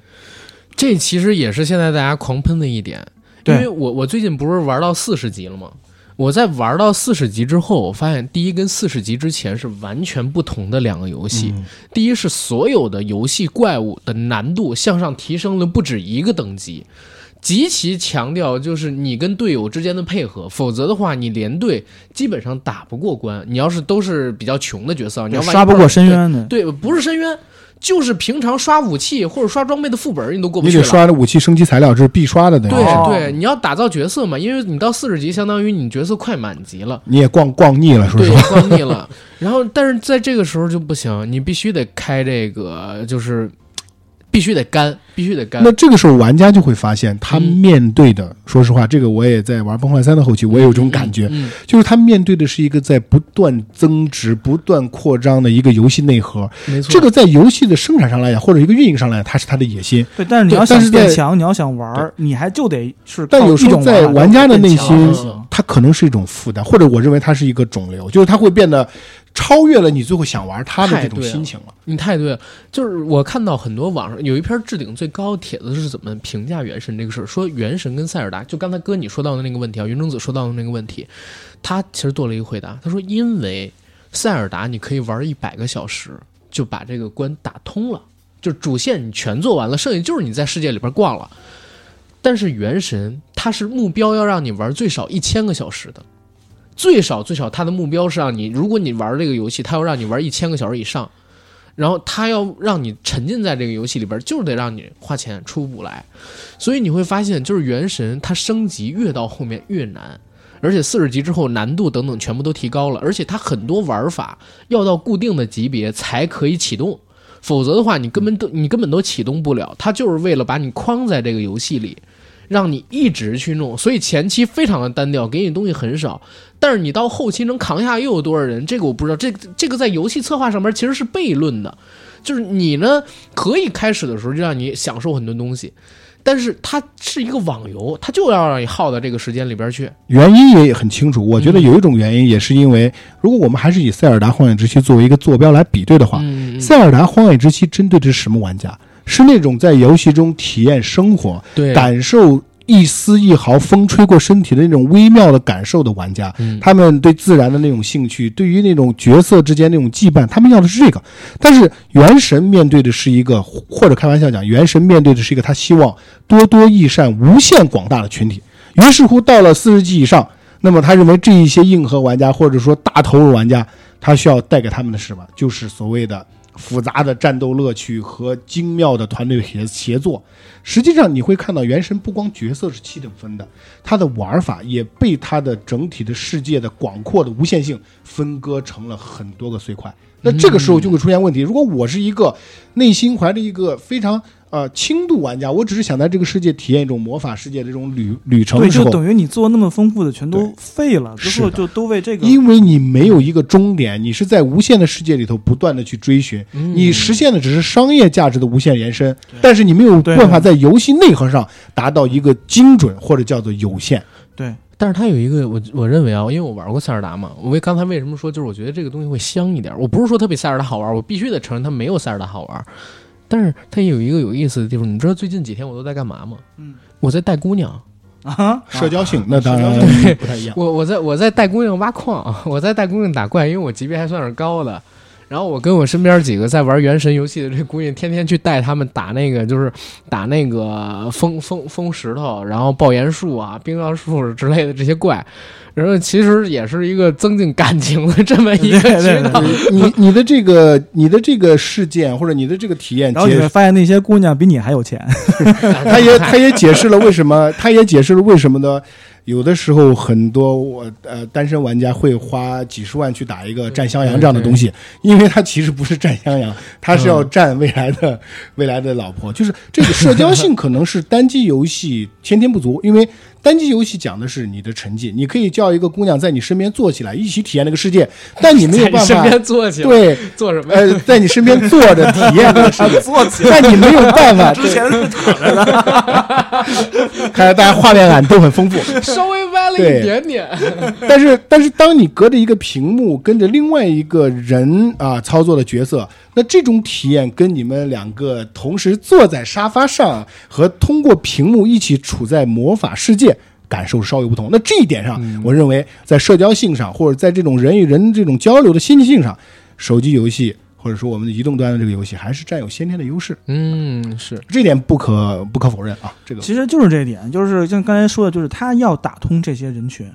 这其实也是现在大家狂喷的一点，因为我我最近不是玩到四十级了吗？我在玩到四十级之后，我发现第一跟四十级之前是完全不同的两个游戏。嗯第一是所有的游戏怪物的难度向上提升了不止一个等级，极其强调就是你跟队友之间的配合，否则的话你连队基本上打不过关。你要是都是比较穷的角色，你要万一刷不过深渊的，对，不是深渊，就是平常刷武器或者刷装备的副本你都过不去你。得刷的武器升级材料，这是必刷的，等于对对，你要打造角色嘛，因为你到四十级，相当于你角色快满级了，你也逛逛腻了，说对实话。，逛腻了。然后，但是在这个时候就不行，你必须得开这个，就是必须得干，必须得干那。这个时候，玩家就会发现，他嗯面对的，说实话，这个我也在玩《崩坏三》的后期，我也有这种感觉，嗯，就是他面对的是一个在不断增值、不断扩张的一个游戏内核。没错。这个在游戏的生产上来讲，或者一个运营上来讲，它是他的野心。对，但是你要想变强，你要想玩，你还就得是但有时候在玩家的内心它可能是一种负担，或者我认为它是一个肿瘤，就是它会变得超越了你最后想玩它的这种心情了。你太对了，就是我看到很多网上有一篇置顶最高的帖子是怎么评价《原神》这个事儿，说《原神》跟塞尔达，就刚才哥你说到的那个问题啊，云中子说到的那个问题，他其实做了一个回答，他说因为塞尔达你可以玩一百个小时就把这个关打通了，就主线你全做完了，剩下就是你在世界里边逛了。但是《原神》它是目标要让你玩最少一千个小时的，最少最少它的目标是让你，如果你玩这个游戏，它要让你玩一千个小时以上。然后他要让你沉浸在这个游戏里边，就是得让你花钱出不来，所以你会发现，就是原神它升级越到后面越难，而且四十级之后难度等等全部都提高了，而且它很多玩法要到固定的级别才可以启动，否则的话你根本都你根本都启动不了，它就是为了把你框在这个游戏里。让你一直去弄，所以前期非常的单调，给你东西很少。但是你到后期能扛下又有多少人？这个我不知道。这这个在游戏策划上面其实是悖论的，就是你呢可以开始的时候就让你享受很多东西，但是它是一个网游，它就要让你耗到这个时间里边去。原因也很清楚，我觉得有一种原因也是因为，如果我们还是以《塞尔达荒野之息》作为一个坐标来比对的话，塞尔达荒野之息》针对的是什么玩家？是那种在游戏中体验生活、对，感受一丝一毫风吹过身体的那种微妙的感受的玩家。嗯他们对自然的那种兴趣，对于那种角色之间那种羁绊，他们要的是这个。但是原神面对的是一个，或者开玩笑讲，原神面对的是一个他希望多多益善、无限广大的群体。于是乎，到了四十级以上，那么他认为这一些硬核玩家或者说大投入玩家，他需要带给他们的是什么？就是所谓的复杂的战斗乐趣和精妙的团队协协作。实际上，你会看到《原神》不光角色是七等分的，它的玩法也被它的整体的世界的广阔的无限性分割成了很多个碎块。那这个时候就会出现问题。如果我是一个内心怀着一个非常呃轻度玩家，我只是想在这个世界体验一种魔法世界的这种旅旅程对，的时候，就等于你做那么丰富的全都废了，之后就都为这个。因为你没有一个终点，你是在无限的世界里头不断的去追寻，嗯。你实现的只是商业价值的无限延伸，但是你没有办法在游戏内核上达到一个精准或者叫做有限。对，但是它有一个我我认为啊，因为我玩过塞尔达嘛，我为刚才为什么说就是我觉得这个东西会香一点，我不是说它比塞尔达好玩，我必须得承认它没有塞尔达好玩，但是它也有一个有意思的地方，你知道最近几天我都在干嘛吗？嗯，我在带姑娘，啊，社交性那当然不太一样。我我在我在带姑娘挖矿，我在带姑娘打怪，因为我级别还算是高的。然后我跟我身边几个在玩原神游戏的这姑娘，天天去带他们打那个，就是打那个风风风石头，然后爆炎树啊、冰药树之类的这些怪，然后其实也是一个增进感情的这么一个 渠道。你你的这个你的这个事件或者你的这个体验，然后你会发现那些姑娘比你还有钱，他也他也解释了为什么，他也解释了为什么呢？有的时候很多我呃单身玩家会花几十万去打一个战襄阳这样的东西，因为它其实不是战襄阳，它是要战未来的、未来的老婆。就是这个社交性可能是单机游戏先天不足，因为单机游戏讲的是你的成绩，你可以叫一个姑娘在你身边坐起来，一起体验那个世界，但你没有办法 边坐起来，对做什么呀？呃在你身边坐着体验这个世界，坐起但你没有办法。之前是躺着的，看来大家画面感都很丰富。稍微歪了一点点。但是，但是当你隔着一个屏幕跟着另外一个人啊操作的角色，那这种体验跟你们两个同时坐在沙发上和通过屏幕一起处在魔法世界。感受稍有不同，那这一点上，我认为在社交性上，或者在这种人与人这种交流的心性上，手机游戏或者说我们的移动端的这个游戏还是占有先天的优势，嗯，是这点不可不可否认啊。这个其实就是这一点，就是像刚才说的，就是他要打通这些人群，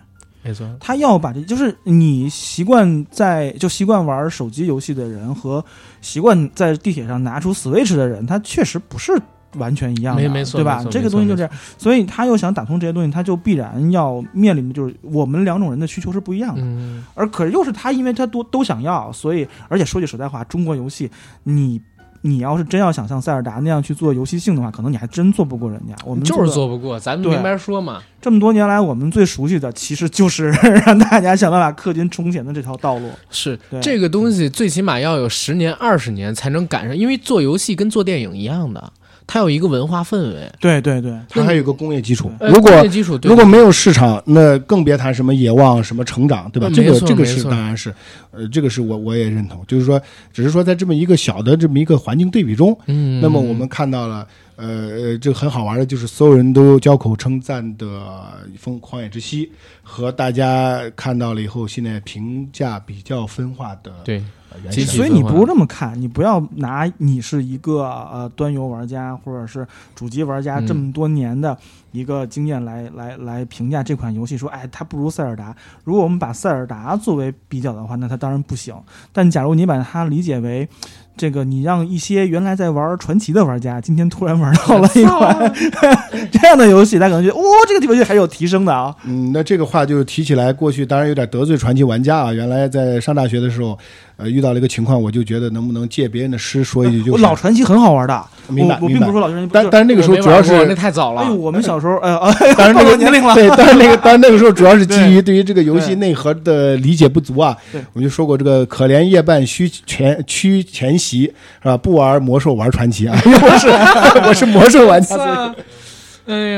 没错。他要把这就是你习惯在就习惯玩手机游戏的人和习惯在地铁上拿出 Switch 的人，他确实不是完全一样的，没没错对吧这个东西就这样，所以他又想打通这些东西，他就必然要面临的就是我们两种人的需求是不一样的，嗯，而可是又是他，因为他都都想要，所以而且说句实在话，中国游戏你。你要是真要想像塞尔达那样去做游戏性的话，可能你还真做不过人家。我们就是做不过，咱们对明白说嘛。这么多年来，我们最熟悉的其实就是 让大家想办法氪金充钱的这条道路。是对这个东西，最起码要有十年、二十年才能赶上，因为做游戏跟做电影一样的，它有一个文化氛围。对对对，它还有个工业基础。呃如果工业基础，如果没有市场，那更别谈什么野望、什么成长，对吧？嗯这个这个是当然是，呃，这个是我我也认同，就是说，只是说在这么一个小的这么一个环境对比中，嗯，那么我们看到了，呃呃，这个很好玩的，就是所有人都交口称赞的《风狂野之息》，和大家看到了以后，现在评价比较分化的对所以你不是这么看，你不要拿你是一个呃端游玩家或者是主机玩家嗯这么多年的一个经验来、来来评价这款游戏，说哎它不如塞尔达。如果我们把塞尔达作为比较的话，那它当然不行。但假如你把它理解为这个，你让一些原来在玩传奇的玩家，今天突然玩到了一款 这样的游戏，他可能觉得，哦，这个游戏还有提升的啊。嗯，那这个话就提起来，过去当然有点得罪传奇玩家啊。原来在上大学的时候，呃，遇到了一个情况，我就觉得能不能借别人的诗说一句，就是我老传奇很好玩的，明白明白我我并不是说老传奇，但但是那个时候主要是我没玩过那太早了。哎呦，我们小时候，呃 呃，当然那个暴露年龄了对，但是那个 但是那个时候主要是基于对对于这个游戏内核的理解不足啊对。我们就说过这个可怜夜半虚前屈前席是吧？不玩魔兽玩传奇啊，因 为我是我是魔兽玩家，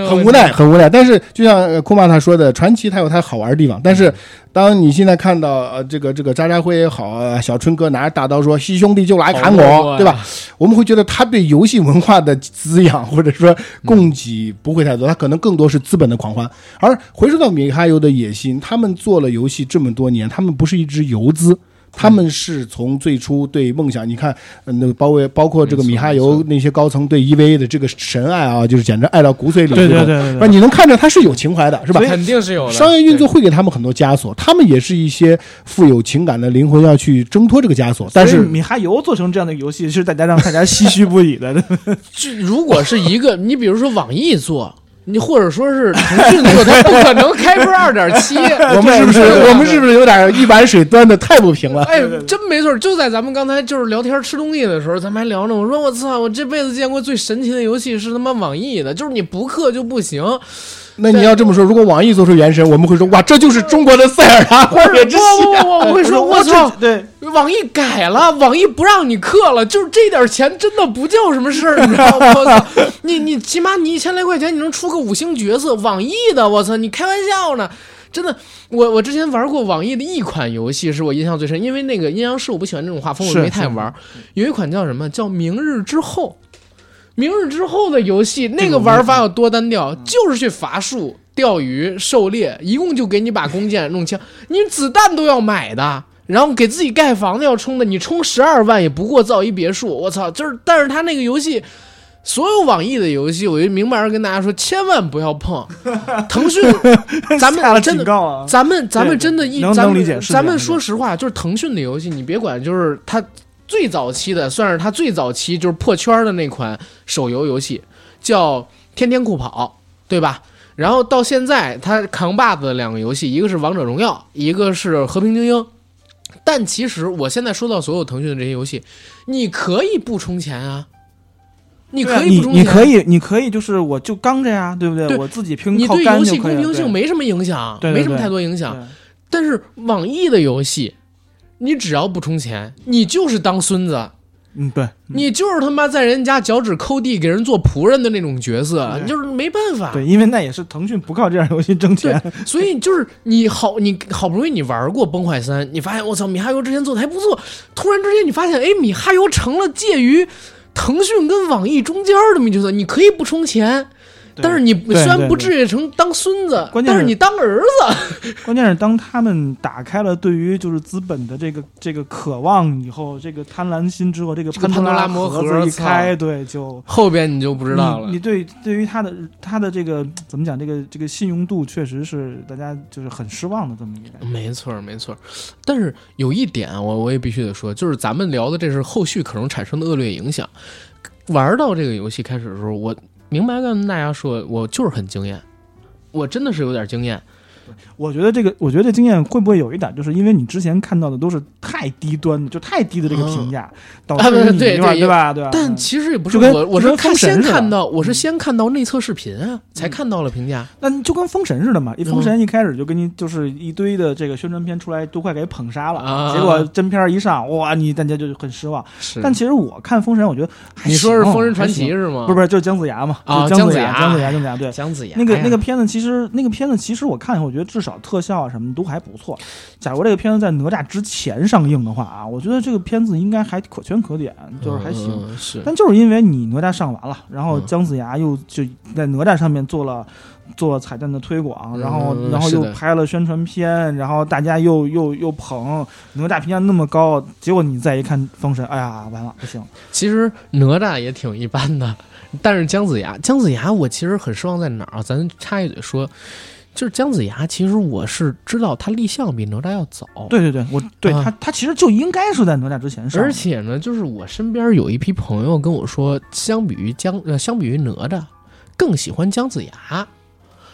很无奈，很无奈。但是就像呃库玛他说的，传奇它有它好玩的地方，但是当你现在看到呃这个这个渣渣辉也好，呃小春哥拿着大刀说“西兄弟就来砍我”，对吧？我们会觉得他对游戏文化的滋养或者说供给不会太多，他可能更多是资本的狂欢。而回说到米哈游的野心，他们做了游戏这么多年，他们不是一支游资。他们是从最初对梦想，你看，呃那个包括包括这个米哈游那些高层对 EVA 的这个神爱啊，就是简直爱到骨髓里。对这种对对对？你能看着他是有情怀的，是吧？肯定是有的。商业运作会给他们很多枷锁，他们也是一些富有情感的灵魂要去挣脱这个枷锁。但是米哈游做成这样的游戏，是大家让大家唏嘘不已的。这如果是一个，你比如说网易做，你或者说是腾讯做，它不可能开出二点七。我们是不是我们是不是有点一碗水端的太不平了？哎，真没错，就在咱们刚才就是聊天吃东西的时候，咱们还聊呢。我说我操，我这辈子见过最神奇的游戏是他妈网易的，就是你不氪就不行。那你要这么说，如果网易做出原神，我们会说哇，这就是中国的塞尔达不是，荒野之息。不不不，我会说，我操，对，网易改了，网易不让你氪了，就是这点钱真的不叫什么事儿，你知道吗？我操，你你起码你一千来块钱你能出个五星角色，网易的，我操，你开玩笑呢？真的，我我之前玩过网易的一款游戏，是我印象最深，因为那个阴阳师我不喜欢这种画风，我没太玩。有一款叫什么叫《明日之后》，明日之后的游戏，那个玩法有多单调，就是去伐树、钓鱼、狩猎，一共就给你把弓箭、弄枪，你子弹都要买的。然后给自己盖房子要充的，你充十二万也不过造一别墅，我操！就是，但是他那个游戏，所有网易的游戏，我就明白地跟大家说，千万不要碰。腾讯，咱们真的，啊！咱们咱们真的一，能咱们说实话，就是腾讯的游戏，你别管，就是它最早期的，算是它最早期就是破圈的那款手游游戏，叫《天天酷跑》，对吧？然后到现在，它扛把子的两个游戏，一个是《王者荣耀》，一个是《和平精英》。但其实我现在说到所有腾讯的这些游戏，你可以不充钱啊，你可以不充钱，你可以，你可以，就是我就刚着呀，对不对？对我自己拼你靠对游戏公平性没什么影响，没什么太多影响。但是网易的游戏，你只要不充钱，你就是当孙子，嗯，对，你就是他妈在人家脚趾抠地给人做仆人的那种角色，你就是没办法。对，因为那也是腾讯不靠这样游戏挣钱，所以就是你好，你好不容易你玩过《崩坏三》，你发现我操，米哈游之前做的还不错，突然之间你发现，哎，米哈游成了介于腾讯跟网易中间的这么一角色，你可以不充钱。对但是你虽然不至于成当孙子，关键是但是你当儿子，关键是当他们打开了对于就是资本的这个这个渴望以后，这个贪婪心之后，这个这个潘潘多拉魔盒一开，对，就后边你就不知道了你。你对对于他的他的这个怎么讲，这个这个信用度确实是大家就是很失望的这么一个。没错儿，没错儿。但是有一点，我我也必须得说，就是咱们聊的这是后续可能产生的恶劣影响。玩到这个游戏开始的时候，我明白跟大家说，我就是很惊艳，我真的是有点惊艳。我觉得这个，我觉得这经验会不会有一点，就是因为你之前看到的都是太低端的，就太低的这个评价，导致你对吧？对吧？但其实也不是就跟我，我是看先看到，我是先看到内测视频啊，才看到了评价。那你就跟封神似的嘛，一嗯封神一开始就给你就是一堆的这个宣传片出来，都快给捧杀了，啊。结果真片一上，哇，你大家就很失望。是。但其实我看封神，我觉得还你说是《封神传奇》是吗？不是不是，就是姜子牙嘛，啊就姜子牙姜子牙，姜子牙，对。姜子牙那个呀。那个片子其实那个片子其实我看以后，我觉得至少特效啊什么都还不错。假如这个片子在哪吒之前上映的话啊，我觉得这个片子应该还可圈可点，就是还行。嗯是但就是因为你哪吒上完了，然后嗯姜子牙又就在哪吒上面做了做了彩蛋的推广，嗯然后然后又拍了宣传片，然后大家又又又捧哪吒评价那么高，结果你再一看封神，哎呀，完了不行，其实哪吒也挺一般的，但是姜子牙，姜子牙我其实很失望在哪儿啊？咱插一嘴说，就是姜子牙，其实我是知道他立项比哪吒要早，对对对，我对啊他他其实就应该是在哪吒之前上，而且呢，就是我身边有一批朋友跟我说，相比于姜呃，相比于哪吒，更喜欢姜子牙，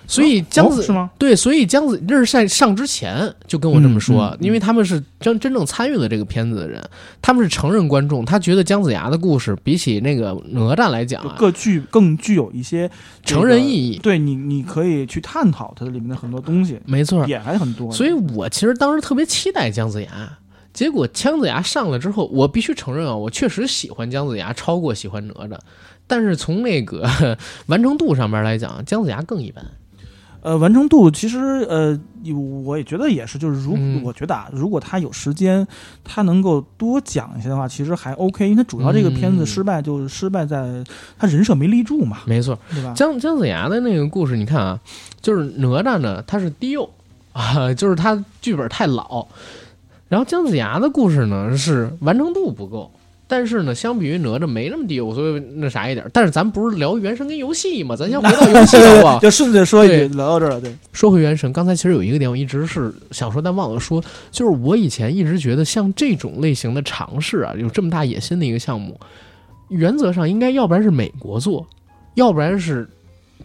所以姜子、哦是吗？对，所以姜子这是在上之前就跟我这么说，嗯嗯嗯因为他们是真真正参与了这个片子的人，他们是承认观众，他觉得姜子牙的故事比起那个哪吒来讲啊，就各具更具有一些这个成人意义，对你你可以去探讨它里面的很多东西，没错。点还很多。所以我其实当时特别期待姜子牙，结果姜子牙上了之后，我必须承认啊，我确实喜欢姜子牙超过喜欢哪吒，但是从那个 完成度上面来讲，姜子牙更一般。呃，完成度其实呃，我也觉得也是，就是如、嗯我觉得啊，如果他有时间，他能够多讲一些的话，其实还 OK，因为他主要这个片子嗯失败就是失败在他人设没立住嘛，没错，对吧？姜姜子牙的那个故事，你看啊，就是哪吒呢，他是低幼啊，就是他剧本太老，然后姜子牙的故事呢是完成度不够。但是呢，相比于哪吒没那么低我，所以那啥一点。但是咱不是聊原神跟游戏嘛，咱先回到 游戏好不好？就顺嘴说一句，聊到这儿了，对，说回原神，刚才其实有一个点我一直是想说，但忘了说，就是我以前一直觉得像这种类型的尝试啊，有这么大野心的一个项目，原则上应该要不然是美国做，要不然是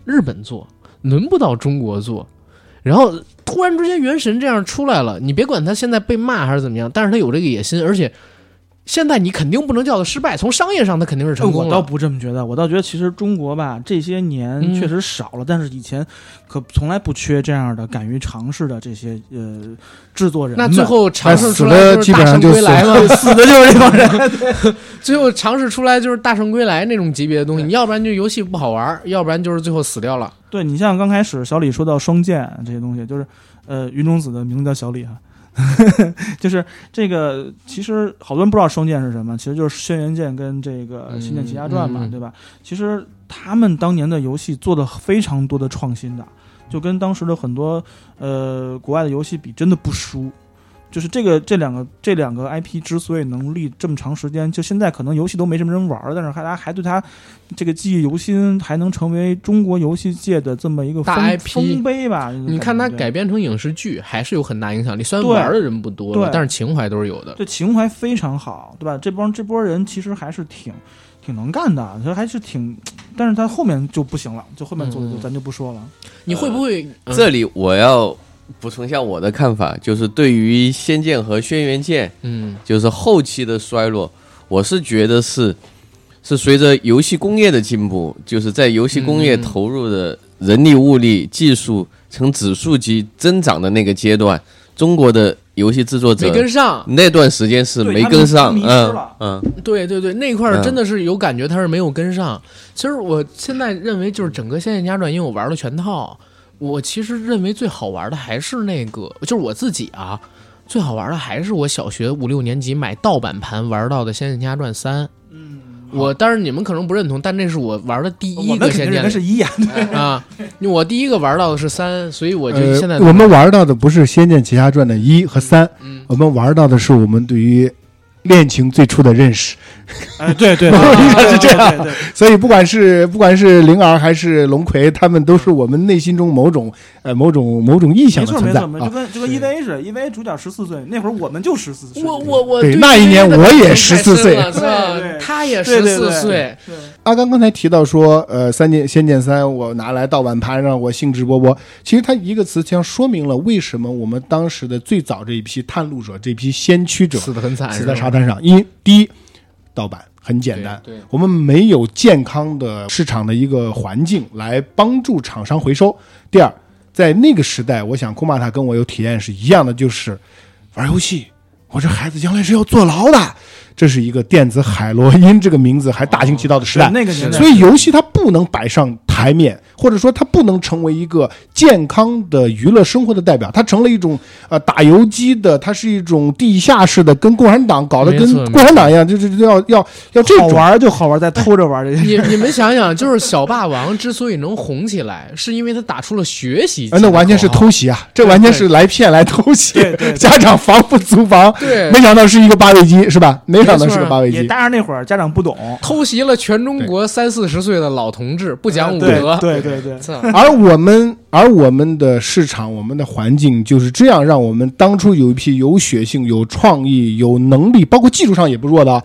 日本做，轮不到中国做。然后突然之间原神这样出来了，你别管他现在被骂还是怎么样，但是他有这个野心，而且现在你肯定不能叫他失败，从商业上它肯定是成功了。我倒不这么觉得，我倒觉得其实中国吧这些年嗯确实少了，但是以前可从来不缺这样的敢于尝试的这些呃制作人。那最后尝试出来就是大圣基本上就归来嘛，死的就是这帮人。最后尝试出来就是大圣归来那种级别的东西，你要不然就游戏不好玩，要不然就是最后死掉了。对你像刚开始小李说到双剑这些东西，就是呃云中子的名字叫小李哈。就是这个，其实好多人不知道双剑是什么，其实就是轩辕剑跟这个《仙剑奇侠传》嘛，嗯嗯嗯对吧？其实他们当年的游戏做的非常多的创新的，就跟当时的很多呃国外的游戏比，真的不输。就是这个这两个这两个 IP 之所以能立这么长时间，就现在可能游戏都没什么人玩儿，但是还大家还对它这个记忆犹新，还能成为中国游戏界的这么一个大丰 IP 丰碑吧。你看它改编成影视剧，还是有很大影响力。虽然对玩的人不多但是情怀都是有的。这情怀非常好，对吧？这帮这波人其实还是挺挺能干的，他还是挺，但是他后面就不行了，就后面做的就嗯咱就不说了。你会不会嗯这里我要补充一下我的看法，就是对于《仙剑》和《轩辕剑》，嗯就是后期的衰落，我是觉得是是随着游戏工业的进步，就是在游戏工业嗯投入的人力、物力、技术呈指数级增长的那个阶段，中国的游戏制作者没跟上？那段时间是没跟上，嗯嗯，对对对，那块儿嗯真的是有感觉，他是没有跟上。其实我现在认为，就是整个《仙剑奇侠传》，因为我玩了全套，我其实认为最好玩的还是那个，就是我自己啊，最好玩的还是我小学五六年级买盗版盘玩到的《仙剑奇侠传三》。嗯，我当然你们可能不认同，但那是我玩的第一个仙剑那是一呀，啊，我第一个玩到的是三，所以我就呃现在、我们玩到的不是《仙剑奇侠传》的一和三，嗯我们玩到的是我们对于恋情最初的认识。哎，对对，我印象是这样。所以不管是不管是灵儿还是龙葵，他们都是我们内心中某种呃某种某种意象没错的存在。没错没错，就啊。跟就跟 EVA 是，EVA 主角十四岁，那会儿我们就十四岁。我我我对那一年我也14 14岁。他也十四岁，阿刚刚才提到说，呃，三剑《仙剑三》，我拿来盗版盘让我兴致勃勃。其实它一个词将说明了为什么我们当时的最早这一批探路者、这批先驱者死的很惨，死在是吧沙滩上。一第一，盗版很简单，对对我们没有健康的市场的一个环境来帮助厂商回收。第二，在那个时代，我想库玛塔跟我有体验是一样的，就是玩游戏，我这孩子将来是要坐牢的。这是一个电子海洛因这个名字还大行其道的时代，那个年代，所以游戏它不能摆上台面，或者说它不能成为一个健康的娱乐生活的代表，它成了一种呃打游击的，它是一种地下式的，跟共产党搞得跟共产党一样，就是要要要这。玩就好玩，在偷着玩这你 你们想想，就是小霸王之所以能红起来，是因为他打出了学习啊，那完全是偷袭啊！这完全是来骗来偷袭对对，对。家长防不租房，对。没想到是一个八位机，是吧？没想到是个八位机，也当然那会儿家长不懂，偷袭了全中国三四十岁的老同志，不讲武对德。对对对，操而我们，而我们的市场，我们的环境就是这样，让我们当初有一批有血性、有创意、有能力，包括技术上也不弱的啊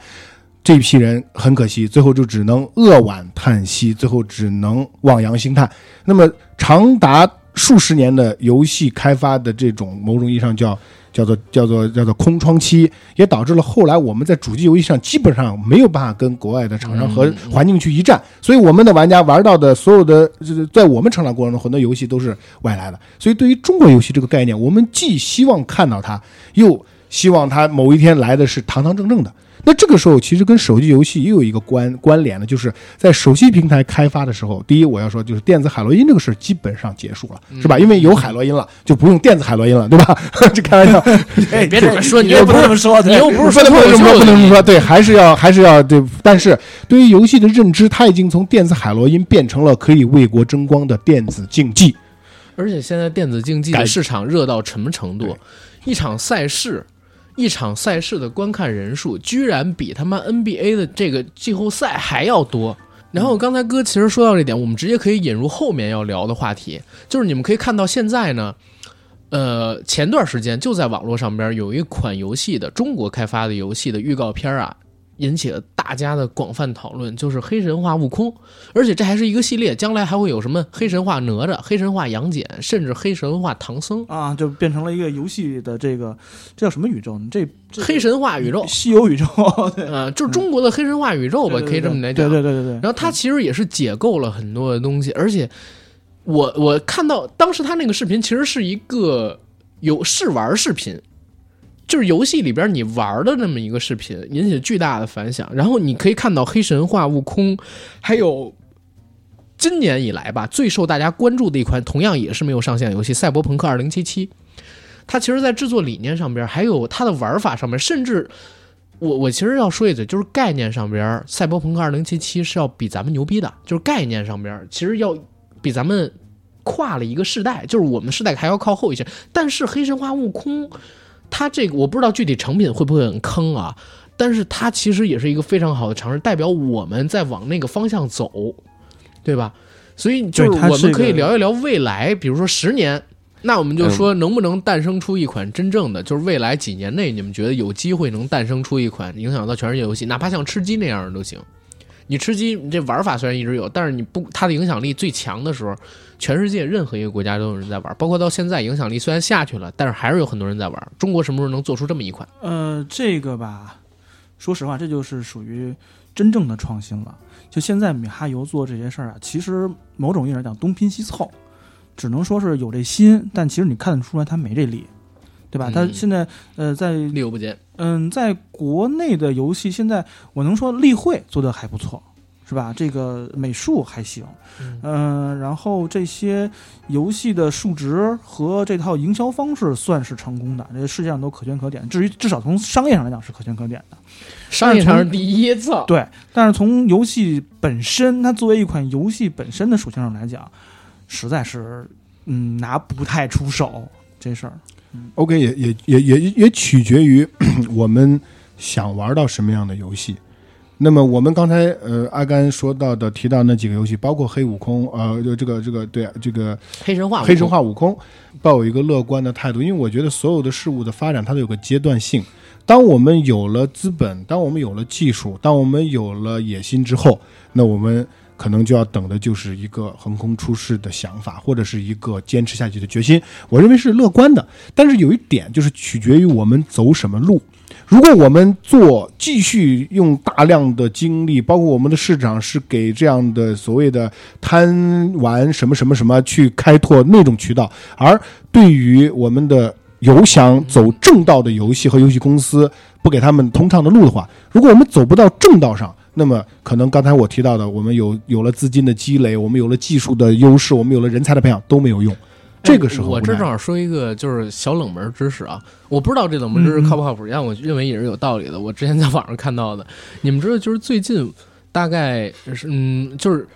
这批人，很可惜，最后就只能扼腕叹息，最后只能望洋兴叹。那么，长达数十年的游戏开发的这种某种意义上叫叫做叫做叫做空窗期，也导致了后来我们在主机游戏上基本上没有办法跟国外的厂商和嗯环境去一战，所以我们的玩家玩到的所有的，就是在我们成长过程中很多游戏都是外来的。所以对于中国游戏这个概念，我们既希望看到它，又希望它某一天来的是堂堂正正的。那这个时候，其实跟手机游戏也有一个关关联的，就是在手机平台开发的时候，第一我要说就是电子海洛因这个事儿基本上结束了，是吧？因为有海洛因了，就不用电子海洛因了，对吧？这开玩笑，哎 别这么说，你又不这么说，你又不是说不能这么说，不能这么说。对，还是要还是要对。但是对于游戏的认知，它已经从电子海洛因变成了可以为国争光的电子竞技。而且现在电子竞技的市场热到什么程度？一场赛事，一场赛事的观看人数居然比他妈 NBA 的这个季后赛还要多。然后刚才哥其实说到这点，我们直接可以引入后面要聊的话题，就是你们可以看到现在呢，呃，前段时间就在网络上边有一款游戏的中国开发的游戏的预告片啊，引起了大家的广泛讨论，就是《黑神话：悟空》，而且这还是一个系列，将来还会有什么《黑神话：哪吒》《黑神话：杨戬》，甚至《黑神话：唐僧》啊，就变成了一个游戏的这个这叫什么宇宙呢？这这黑神话宇宙，西游宇宙，对啊，就是中国的黑神话宇宙吧，可以这么来讲。对对对对对。然后它其实也是解构了很多的东西，而且我我看到当时他那个视频其实是一个有试玩视频，就是游戏里边你玩的那么一个视频，引起巨大的反响。然后你可以看到黑神话、悟空，还有今年以来吧最受大家关注的一款，同样也是没有上线的游戏《赛博朋克2077》。它其实，在制作理念上边，还有它的玩法上面，甚至我我其实要说一嘴，就是概念上边，《赛博朋克2077》是要比咱们牛逼的，就是概念上边其实要比咱们跨了一个世代，就是我们世代还要靠后一些。但是《黑神话：悟空》它这个我不知道具体成品会不会很坑啊，但是它其实也是一个非常好的尝试，代表我们在往那个方向走，对吧？所以就是我们可以聊一聊未来，比如说十年。那我们就说，能不能诞生出一款真正的，就是未来几年内你们觉得有机会能诞生出一款影响到全世界游戏，哪怕像吃鸡那样的都行。你吃鸡你这玩法虽然一直有，但是你不它的影响力最强的时候，全世界任何一个国家都有人在玩，包括到现在影响力虽然下去了，但是还是有很多人在玩。中国什么时候能做出这么一款？呃，这个吧，说实话，这就是属于真正的创新了。就现在米哈游做这些事儿啊，其实某种意义上讲东拼西凑，只能说是有这心，但其实你看得出来他没这力，对吧？他嗯现在呃，在力有不坚。嗯，在国内的游戏，现在我能说例会做的还不错，是吧？这个美术还行，嗯嗯、然后这些游戏的数值和这套营销方式算是成功的，这世界上都可圈可点。至于至少从商业上来讲是可圈可点的，商业上是第一，次！对。但是从游戏本身，它作为一款游戏本身的属性上来讲，实在是嗯拿不太出手这事儿。OK，也也也也也取决于 我们想玩到什么样的游戏。那么我们刚才呃阿甘说到的提到那几个游戏，包括黑悟空，呃，就这个这个对啊这个黑神话，黑神，话悟空，抱有一个乐观的态度，因为我觉得所有的事物的发展它都有个阶段性。当我们有了资本，当我们有了技术，当我们有了野心之后，那我们可能就要等的就是一个横空出世的想法，或者是一个坚持下去的决心。我认为是乐观的，但是有一点就是取决于我们走什么路。如果我们做继续用大量的精力，包括我们的市场是给这样的所谓的贪玩什么什么什么去开拓那种渠道，而对于我们的有想走正道的游戏和游戏公司不给他们通畅的路的话，如果我们走不到正道上，那么可能刚才我提到的，我们有有了资金的积累，我们有了技术的优势，我们有了人才的培养都没有用。这个时候哎我这正好说一个就是小冷门知识啊，我不知道这冷门知识靠不靠谱，但我认为也是有道理的。我之前在网上看到的，你们知道，就是最近大概是嗯，就是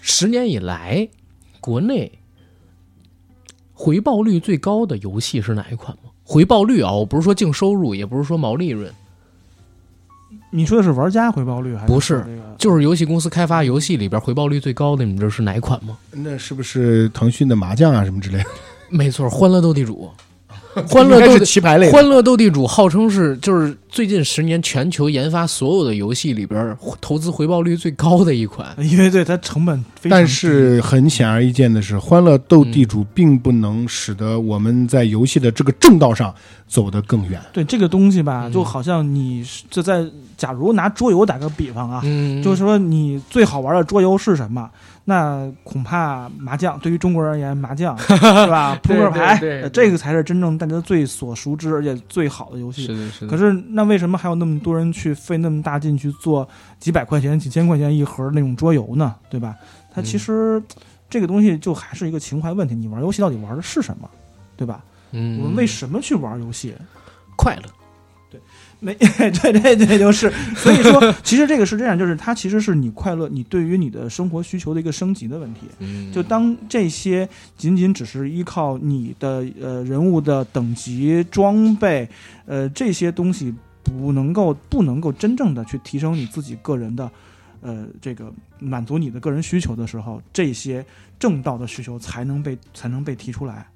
十年以来，国内回报率最高的游戏是哪一款吗？回报率啊，我不是说净收入，也不是说毛利润，你说的是玩家回报率还是不是？就是游戏公司开发游戏里边回报率最高的，你们知道是哪一款吗？那是不是腾讯的麻将啊什么之类的？没错，《欢乐斗地主》。欢乐斗地棋牌类。欢乐斗地主号称是就是最近十年全球研发所有的游戏里边投资回报率最高的一款。因为对它成本非常，但是很显而易见的是，《欢乐斗地主》并不能使得我们在游戏的这个正道上走得更远。对这个东西吧，嗯就好像你是就在假如拿桌游打个比方啊，嗯，就是说你最好玩的桌游是什么？那恐怕麻将，对于中国人而言，麻将 是吧？扑克牌，对对对呃这个才是真正大家最所熟知而且最好的游戏。是的，是的。可是，那为什么还有那么多人去费那么大劲去做几百块钱、几千块钱一盒那种桌游呢？对吧？它其实、这个东西就还是一个情怀问题。你玩游戏到底玩的是什么？对吧？嗯，我们为什么去玩游戏？快乐？没，对对对，就是，所以说，其实这个是这样，就是它其实是你快乐，你对于你的生活需求的一个升级的问题。嗯，就当这些仅仅只是依靠你的呃人物的等级、装备，呃这些东西不能够不能够真正的去提升你自己个人的呃这个满足你的个人需求的时候，这些正道的需求才能被才能被提出来。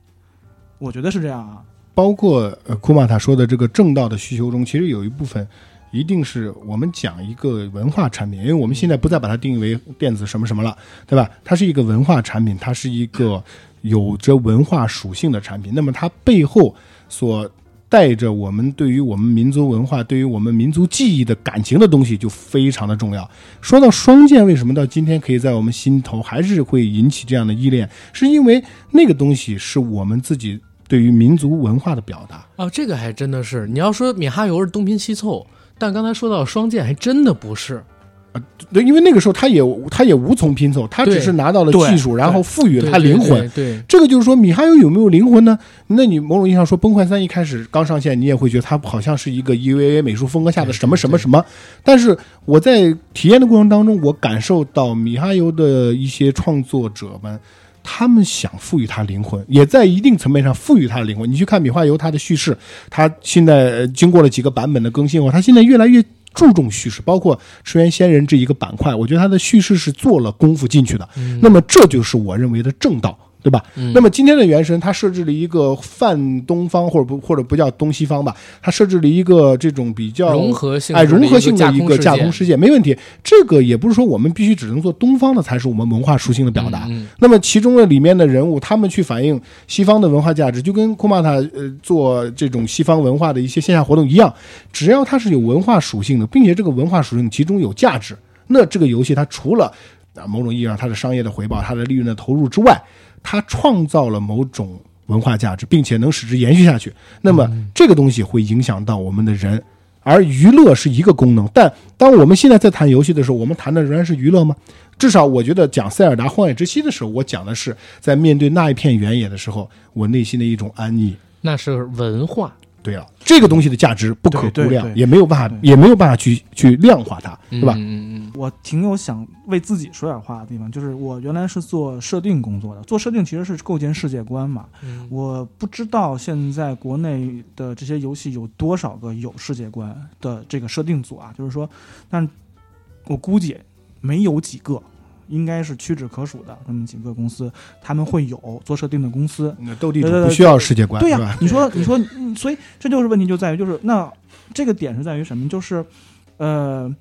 我觉得是这样啊。包括呃库玛塔说的这个正道的需求中，其实有一部分一定是我们讲一个文化产品，因为我们现在不再把它定义为电子什么什么了，对吧？它是一个文化产品，它是一个有着文化属性的产品。那么它背后所带着我们对于我们民族文化、对于我们民族记忆的感情的东西，就非常的重要。说到双剑，为什么到今天可以在我们心头还是会引起这样的依恋？是因为那个东西是我们自己对于民族文化的表达。哦，这个还真的是。你要说米哈游是东拼西凑，但刚才说到双剑，还真的不是。啊对，因为那个时候他也他也无从拼凑，他只是拿到了技术，然后赋予了他灵魂。，对对这个就是说，米哈游有没有灵魂呢？那你某种意义上说，《崩坏三》一开始刚上线，你也会觉得它好像是一个 EVA 美术风格下的什么什么什么。但是我在体验的过程当中，我感受到米哈游的一些创作者们，他们想赋予他灵魂，也在一定层面上赋予他灵魂。你去看《米花游》它的叙事，它现在呃经过了几个版本的更新后，它现在越来越注重叙事，包括《赤原仙人》这一个板块，我觉得它的叙事是做了功夫进去的。那么这就是我认为的正道。对吧？那么今天的原神，它设置了一个泛东方，或者不或者不叫东西方吧，它设置了一个这种比较融合性哎融合性的的一个架空世界，没问题。这个也不是说我们必须只能做东方的才是我们文化属性的表达。嗯那么其中的里面的人物，他们去反映西方的文化价值，就跟库玛塔呃做这种西方文化的一些线下活动一样，只要它是有文化属性的，并且这个文化属性其中有价值，那这个游戏它除了啊某种意义上它的商业的回报、它的利润的投入之外，它创造了某种文化价值，并且能使之延续下去。那么这个东西会影响到我们的人。而娱乐是一个功能，但当我们现在在谈游戏的时候，我们谈的仍然是娱乐吗？至少我觉得讲《塞尔达：荒野之息》的时候，我讲的是在面对那一片原野的时候，我内心的一种安逸。那是文化，对了，这个东西的价值不可估量，也没有办法，也没有办法去去量化它，对吧？嗯嗯我挺有想为自己说点话的地方，就是我原来是做设定工作的，做设定其实是构建世界观嘛。嗯我不知道现在国内的这些游戏有多少个有世界观的这个设定组啊，就是说，但我估计没有几个，应该是屈指可数的这么几个公司，他们会有做设定的公司。那斗地主不需要世界观，对呀？你说你说，嗯所以这就是问题就在于，就是那这个点是在于什么？就是呃，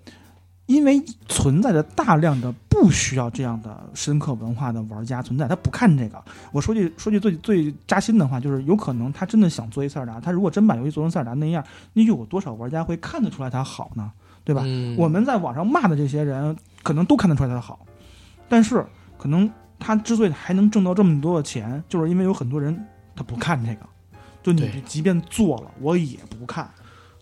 因为存在着大量的不需要这样的深刻文化的玩家存在，他不看这个。我说句说句最最扎心的话，就是有可能他真的想做一塞尔达，他如果真把游戏做成塞尔达那样，那又有多少玩家会看得出来他好呢？对吧？嗯我们在网上骂的这些人，可能都看得出来他好，但是可能他之所以还能挣到这么多的钱，就是因为有很多人他不看这个，就你即便做了，我也不看，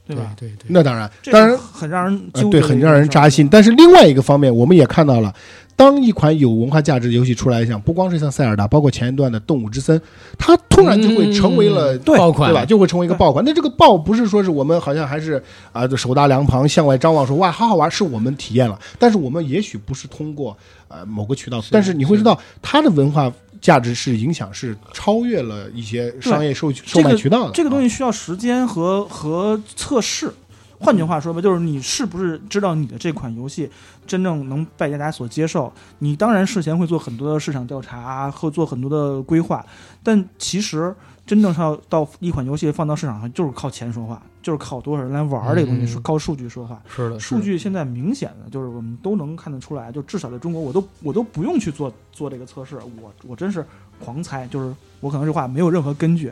对吧？对对，那当然，当然很让人呃对，很让人扎心。但是另外一个方面，我们也看到了，当一款有文化价值的游戏出来，像不光是像塞尔达，包括前一段的《动物之森》，它突然就会成为了、嗯爆款对吧？就会成为一个爆款。那这个爆不是说是我们好像还是啊、手搭凉棚向外张望说哇好好玩，是我们体验了，但是我们也许不是通过呃某个渠道，但是你会知道它的文化价值是影响是超越了一些商业售售卖渠道的。这个东西西需要时间和和测试。换句话说吧，就是你是不是知道你的这款游戏真正能被大家所接受？你当然事前会做很多的市场调查，和做很多的规划，但其实真正上到一款游戏放到市场上，就是靠钱说话，就是靠多少人来玩儿这个东西，嗯是靠数据说话。是的，数据现在明显的就是我们都能看得出来，就至少在中国，我都我都不用去做做这个测试，我我真是狂猜，就是我可能这话没有任何根据，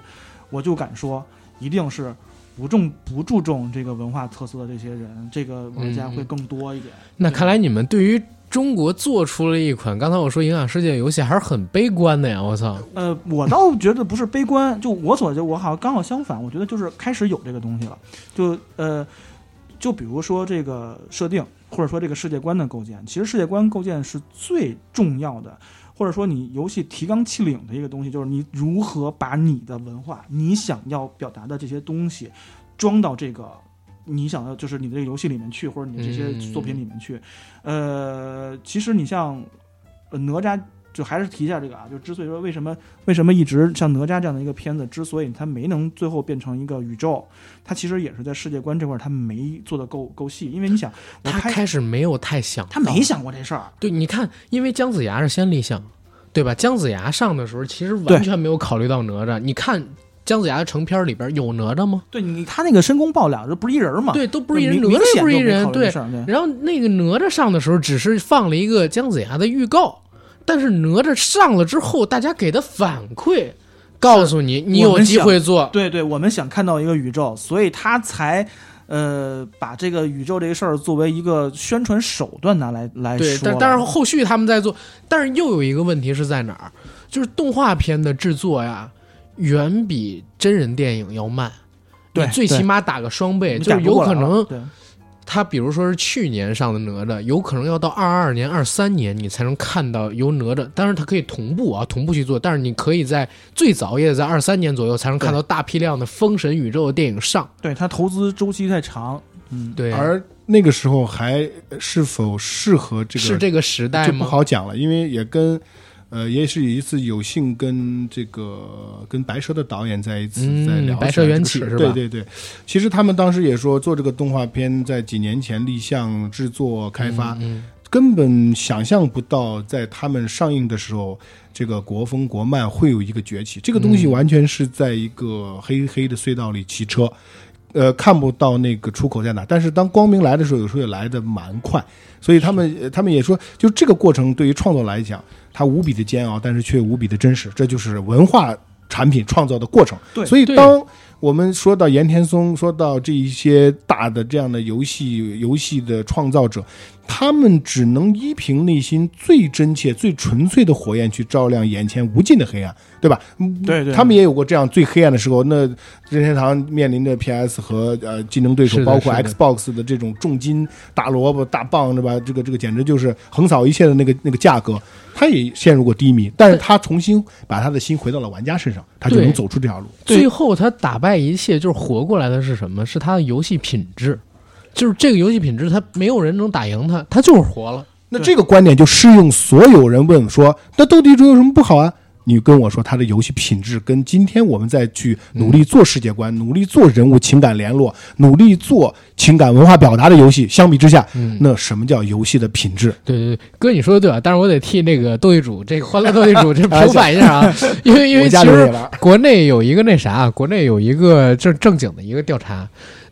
我就敢说，一定是不重不注重这个文化特色的这些人，这个玩家会更多一点。那看来你们对于中国做出了一款刚才我说影响世界的游戏还是很悲观的呀！我操，呃，我倒觉得不是悲观，就我所就我好像刚好相反，我觉得就是开始有这个东西了，就呃，就比如说这个设定，或者说这个世界观的构建，其实世界观构建是最重要的，或者说你游戏提纲挈领的一个东西，就是你如何把你的文化、你想要表达的这些东西装到这个。你想要就是你的这个游戏里面去，或者你的这些嗯作品里面去，呃，其实你像呃哪吒，就还是提一下这个啊，就之所以说为什么为什么一直像哪吒这样的一个片子，之所以它没能最后变成一个宇宙，它其实也是在世界观这块儿它没做的够够细，因为你想，他拍开始没有太想，他没。想过这事儿，对，你看，因为姜子牙是先立项，对吧？姜子牙上的时候，其实完全没有考虑到哪吒。你看姜子牙的成片里边有哪吒吗？对你他那个申公豹俩这不是一人吗，对，都不是一人，哪吒不是一人，对然后那个哪吒上的时候，只是放了一个姜子牙的预告，但是哪吒上了之后，大家给的反馈，告诉你你有机会做。对对，我们想看到一个宇宙，所以他才呃把这个宇宙这个事儿作为一个宣传手段拿来来对，说了。但但是后续他们在做，但是又有一个问题是在哪儿？就是动画片的制作呀，远比真人电影要慢。对你最起码打个双倍，就有可能对他比如说是去年上的哪吒，有可能要到二二年、二三年你才能看到由哪吒，当然它可以同步啊，同步去做，但是你可以在最早也得在二三年左右才能看到大批量的封神宇宙的电影上。对它投资周期太长，嗯，对，而那个时候还是否适合这个是这个时代就不？好讲了，因为也跟呃，也是有一次有幸跟这个跟白蛇的导演在一次嗯在聊白蛇缘起是吧对对对，其实他们当时也说做这个动画片在几年前立项制作开发，嗯根本想象不到在他们上映的时候，这个国风国漫会有一个崛起。这个东西嗯完全是在一个黑黑的隧道里骑车，呃，看不到那个出口在哪。但是当光明来的时候，有时候也来的蛮快。所以他们呃他们也说，就这个过程对于创作来讲，它无比的煎熬，但是却无比的真实。这就是文化产品创造的过程。对所以当我们说到岩田松，说到这一些大的这样的游戏游戏的创造者，他们只能依凭内心最真切、最纯粹的火焰去照亮眼前无尽的黑暗，对吧？嗯对对他们也有过这样最黑暗的时候。那任天堂面临着 PS 和呃竞争对手，包括 Xbox 的这种重金大萝卜、大棒，对吧？这个这个简直就是横扫一切的那个那个价格，他也陷入过低迷，但是他重新把他的心回到了玩家身上，他就能走出这条路。最后他打败一切，就是活过来的是什么？是他的游戏品质，就是这个游戏品质，他没有人能打赢他，他就是活了。那这个观点就适用所有人问说，那斗地主有什么不好啊？你跟我说他的游戏品质跟今天我们再去努力做世界观、努力做人物情感联络、努力做情感文化表达的游戏相比之下，嗯。那什么叫游戏的品质？对对对，哥你说的对啊，但是我得替那个斗地主这个欢乐斗地主这平反一下啊，因为因为其实国内有一个那啥，国内有一个正正经的一个调查，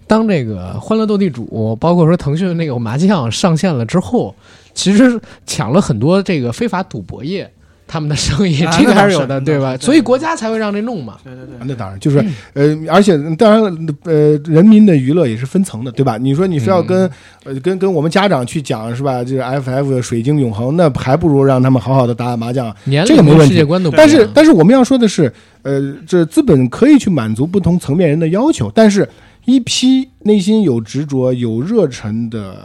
当这个欢乐斗地主，包括说腾讯那个麻将上线了之后，其实抢了很多这个非法赌博业他们的生意，啊这个还是有的，对吧？所以国家才会让这弄嘛。对对对，那当然就是呃，而且当然呃，人民的娱乐也是分层的，对吧？你说你非要跟、呃跟跟我们家长去讲是吧？这个 FF 水晶永恒，那还不如让他们好好的打打麻将，这个没问题但是，但是我们要说的是，呃，这资本可以去满足不同层面人的要求，但是一批内心有执着、有热忱的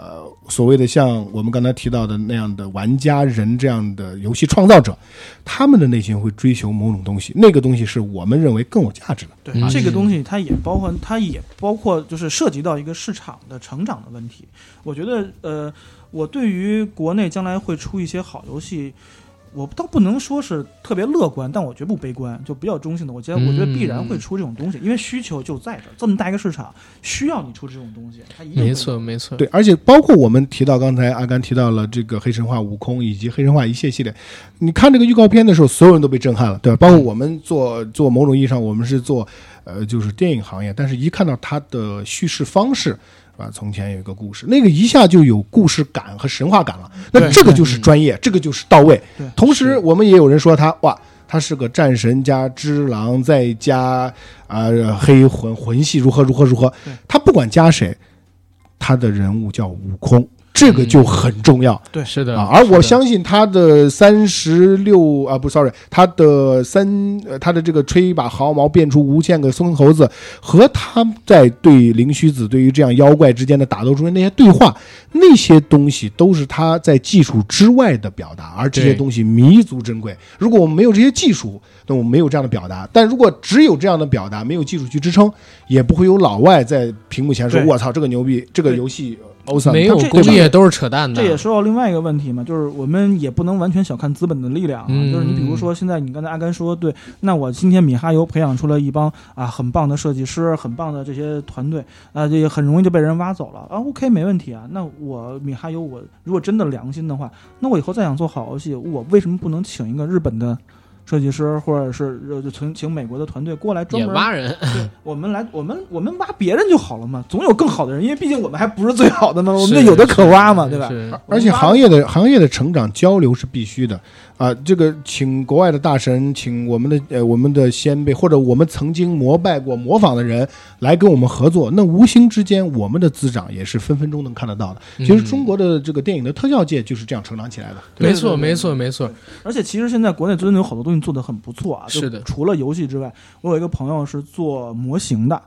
所谓的像我们刚才提到的那样的玩家人这样的游戏创造者，他们的内心会追求某种东西，那个东西是我们认为更有价值的。对、嗯这个东西，它也包括，它也包括，就是涉及到一个市场的成长的问题。我觉得，呃，我对于国内将来会出一些好游戏，我倒不能说是特别乐观，但我绝不悲观，就比较中性的。我觉得，我觉得必然会出这种东西，因为需求就在这儿，这么大一个市场，需要你出这种东西，它一定没错没错，对，而且包括我们提到刚才阿甘提到了这个黑神话悟空以及黑神话一切系列，你看这个预告片的时候，所有人都被震撼了，对吧？包括我们做做某种意义上，我们是做呃就是电影行业，但是一看到它的叙事方式。啊，从前有一个故事，那个一下就有故事感和神话感了。那这个就是专业，这个就是到位。同时，我们也有人说他哇，他是个战神加只狼，再加啊、黑魂魂系如何如何如何。他不管加谁，他的人物叫悟空，这个就很重要。对是的啊，而我相信他的三十六啊，不，sorry，他的三呃，他的这个吹一把毫毛变出无限个孙猴子，和他在对灵虚子对于这样妖怪之间的打斗中间那些对话，那些东西都是他在技术之外的表达，而这些东西弥足珍贵。如果我们没有这些技术，那我们没有这样的表达；但如果只有这样的表达，没有技术去支撑，也不会有老外在屏幕前说：“我操，这个牛逼，这个游戏 awesome。”没有这工业都是扯淡的。这也说到另外一个问题嘛，就是我们也不能完全小看资本的力量啊。嗯就是你比如说，现在你刚才阿甘说对，那我今天米哈游培养出了一帮啊很棒的设计师，很棒的这些团队啊，这也很容易就被人挖走了啊。OK，没问题啊。那我米哈游，我如果真的良心的话，那我以后再想做好游戏，我为什么不能请一个日本的？设计师，或者是呃就请请美国的团队过来专门挖人，对，我们来，我们我们挖别人就好了嘛，总有更好的人，因为毕竟我们还不是最好的嘛，我们就有的可挖嘛，对吧？而且行业的行业的成长交流是必须的啊！这个请国外的大神，请我们的呃我们的先辈或者我们曾经膜拜过、模仿的人来跟我们合作，那无形之间我们的滋长也是分分钟能看得到的。其实嗯中国的这个电影的特效界就是这样成长起来的。没错，没错，没错。而且其实现在国内真的有好多东西做得很不错啊，就是的除了游戏之外，我有一个朋友是做模型的。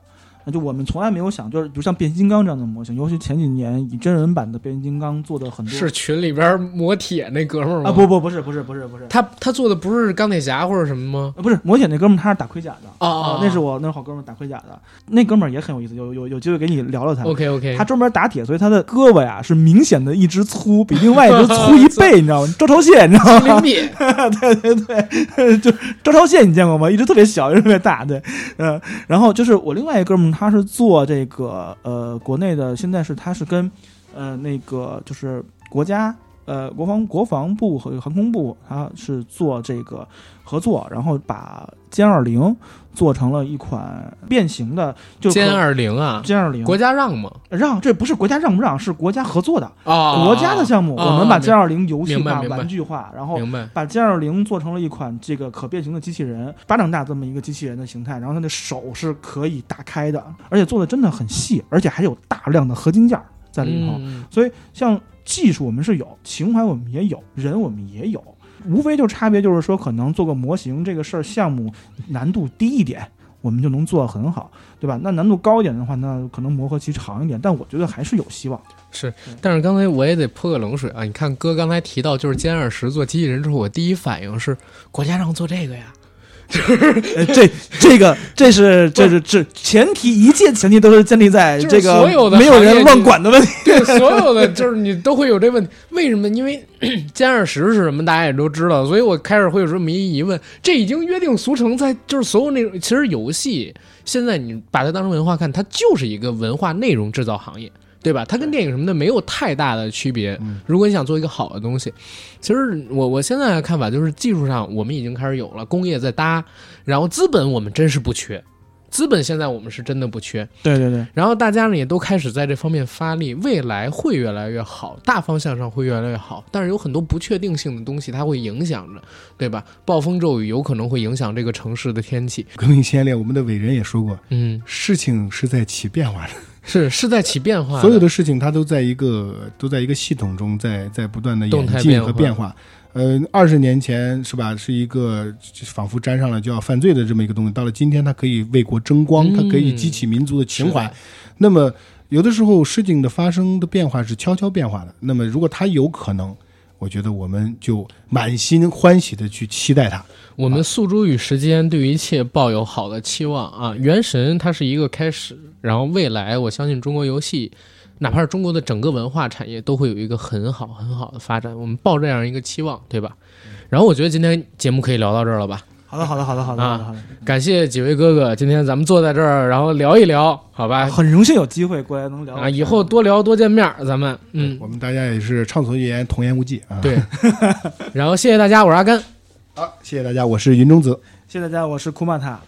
那就我们从来没有想，就是比如像变形金刚这样的模型，尤其前几年以真人版的变形金刚做的很多是群里边磨铁那哥们儿吗？啊，不，不不是不是不是不是，他他做的不是钢铁侠或者什么吗？呃不是磨铁那哥们儿他是打盔甲的哦哦哦那是我那是好哥们儿打盔甲的，那哥们儿也很有意思，有有有机会给你聊聊他。OK OK，他专门打铁，所以他的胳膊呀是明显的一只粗，比另外一只粗一 倍，你知道吗？周朝蟹，你知道吗？对对 对，就周朝蟹你见过吗？一只特别小，一只特别大，对，呃，然后就是我另外一哥们他是做这个呃国内的，现在是他是跟呃那个就是国家呃国防国防部和航空部，他是做这个合作，然后把歼二零做成了一款变形的，就歼二零啊，歼二零国家让吗？让这不是国家让不让，是国家合作的。啊，国家的项目，啊我们把啊歼二零游戏化、玩具化，然后把歼二零做成了一款这个可变形的机器人，巴掌大这么一个机器人的形态，然后它的手是可以打开的，而且做的真的很细，而且还有大量的合金件儿在里头。嗯所以像技术我们是有，情怀我们也有，人我们也有，无非就差别就是说，可能做个模型这个事儿项目难度低一点。我们就能做得很好，对吧？那难度高一点的话，那可能磨合期长一点，但我觉得还是有希望。是，但是刚才我也得泼个冷水啊！你看哥刚才提到就是歼二十做机器人之后，我第一反应是国家让做这个呀，呃，这这个这是这是这前提，一切前提都是建立在这个所有的没有人乱管的问题。对，所有的就是你都会有这问题，为什么？因为 歼二十是什么，大家也都知道，所以我开始会有这么一疑问：这已经约定俗成在，就是所有那种其实游戏现在你把它当成文化看，它就是一个文化内容制造行业。对吧？它跟电影什么的没有太大的区别。如果你想做一个好的东西，其实我我现在的看法就是技术上我们已经开始有了，工业在搭，然后资本我们真是不缺，资本现在我们是真的不缺。对对对，然后大家呢也都开始在这方面发力，未来会越来越好，大方向上会越来越好。但是有很多不确定性的东西，它会影响着，对吧？暴风骤雨有可能会影响这个城市的天气。革命先烈，我们的伟人也说过，嗯，事情是在起变化的，是是在起变化，所有的事情它都在一个都在一个系统中在在不断的动演进态变化和变化。呃，二十年前是吧，是一个仿佛沾上了就要犯罪的这么一个东西，到了今天，它可以为国争光，嗯它可以激起民族的情怀。那么，有的时候事情的发生的变化是悄悄变化的。那么，如果它有可能，我觉得我们就满心欢喜的去期待它。我们诉诸于时间，对于一切抱有好的期望啊！原神它是一个开始，然后未来我相信中国游戏，哪怕是中国的整个文化产业，都会有一个很好很好的发展。我们抱这样一个期望，对吧？然后我觉得今天节目可以聊到这儿了吧？好的好的好的好的啊好的好的，感谢几位哥哥，今天咱们坐在这儿，然后聊一聊，好吧？很荣幸有机会过来能聊啊，以后多聊多见面，咱们嗯，我们大家也是畅所欲言，童言无忌啊。，对。然后谢谢大家，我是阿甘。好，谢谢大家，我是云中子。谢谢大家，我是库玛塔。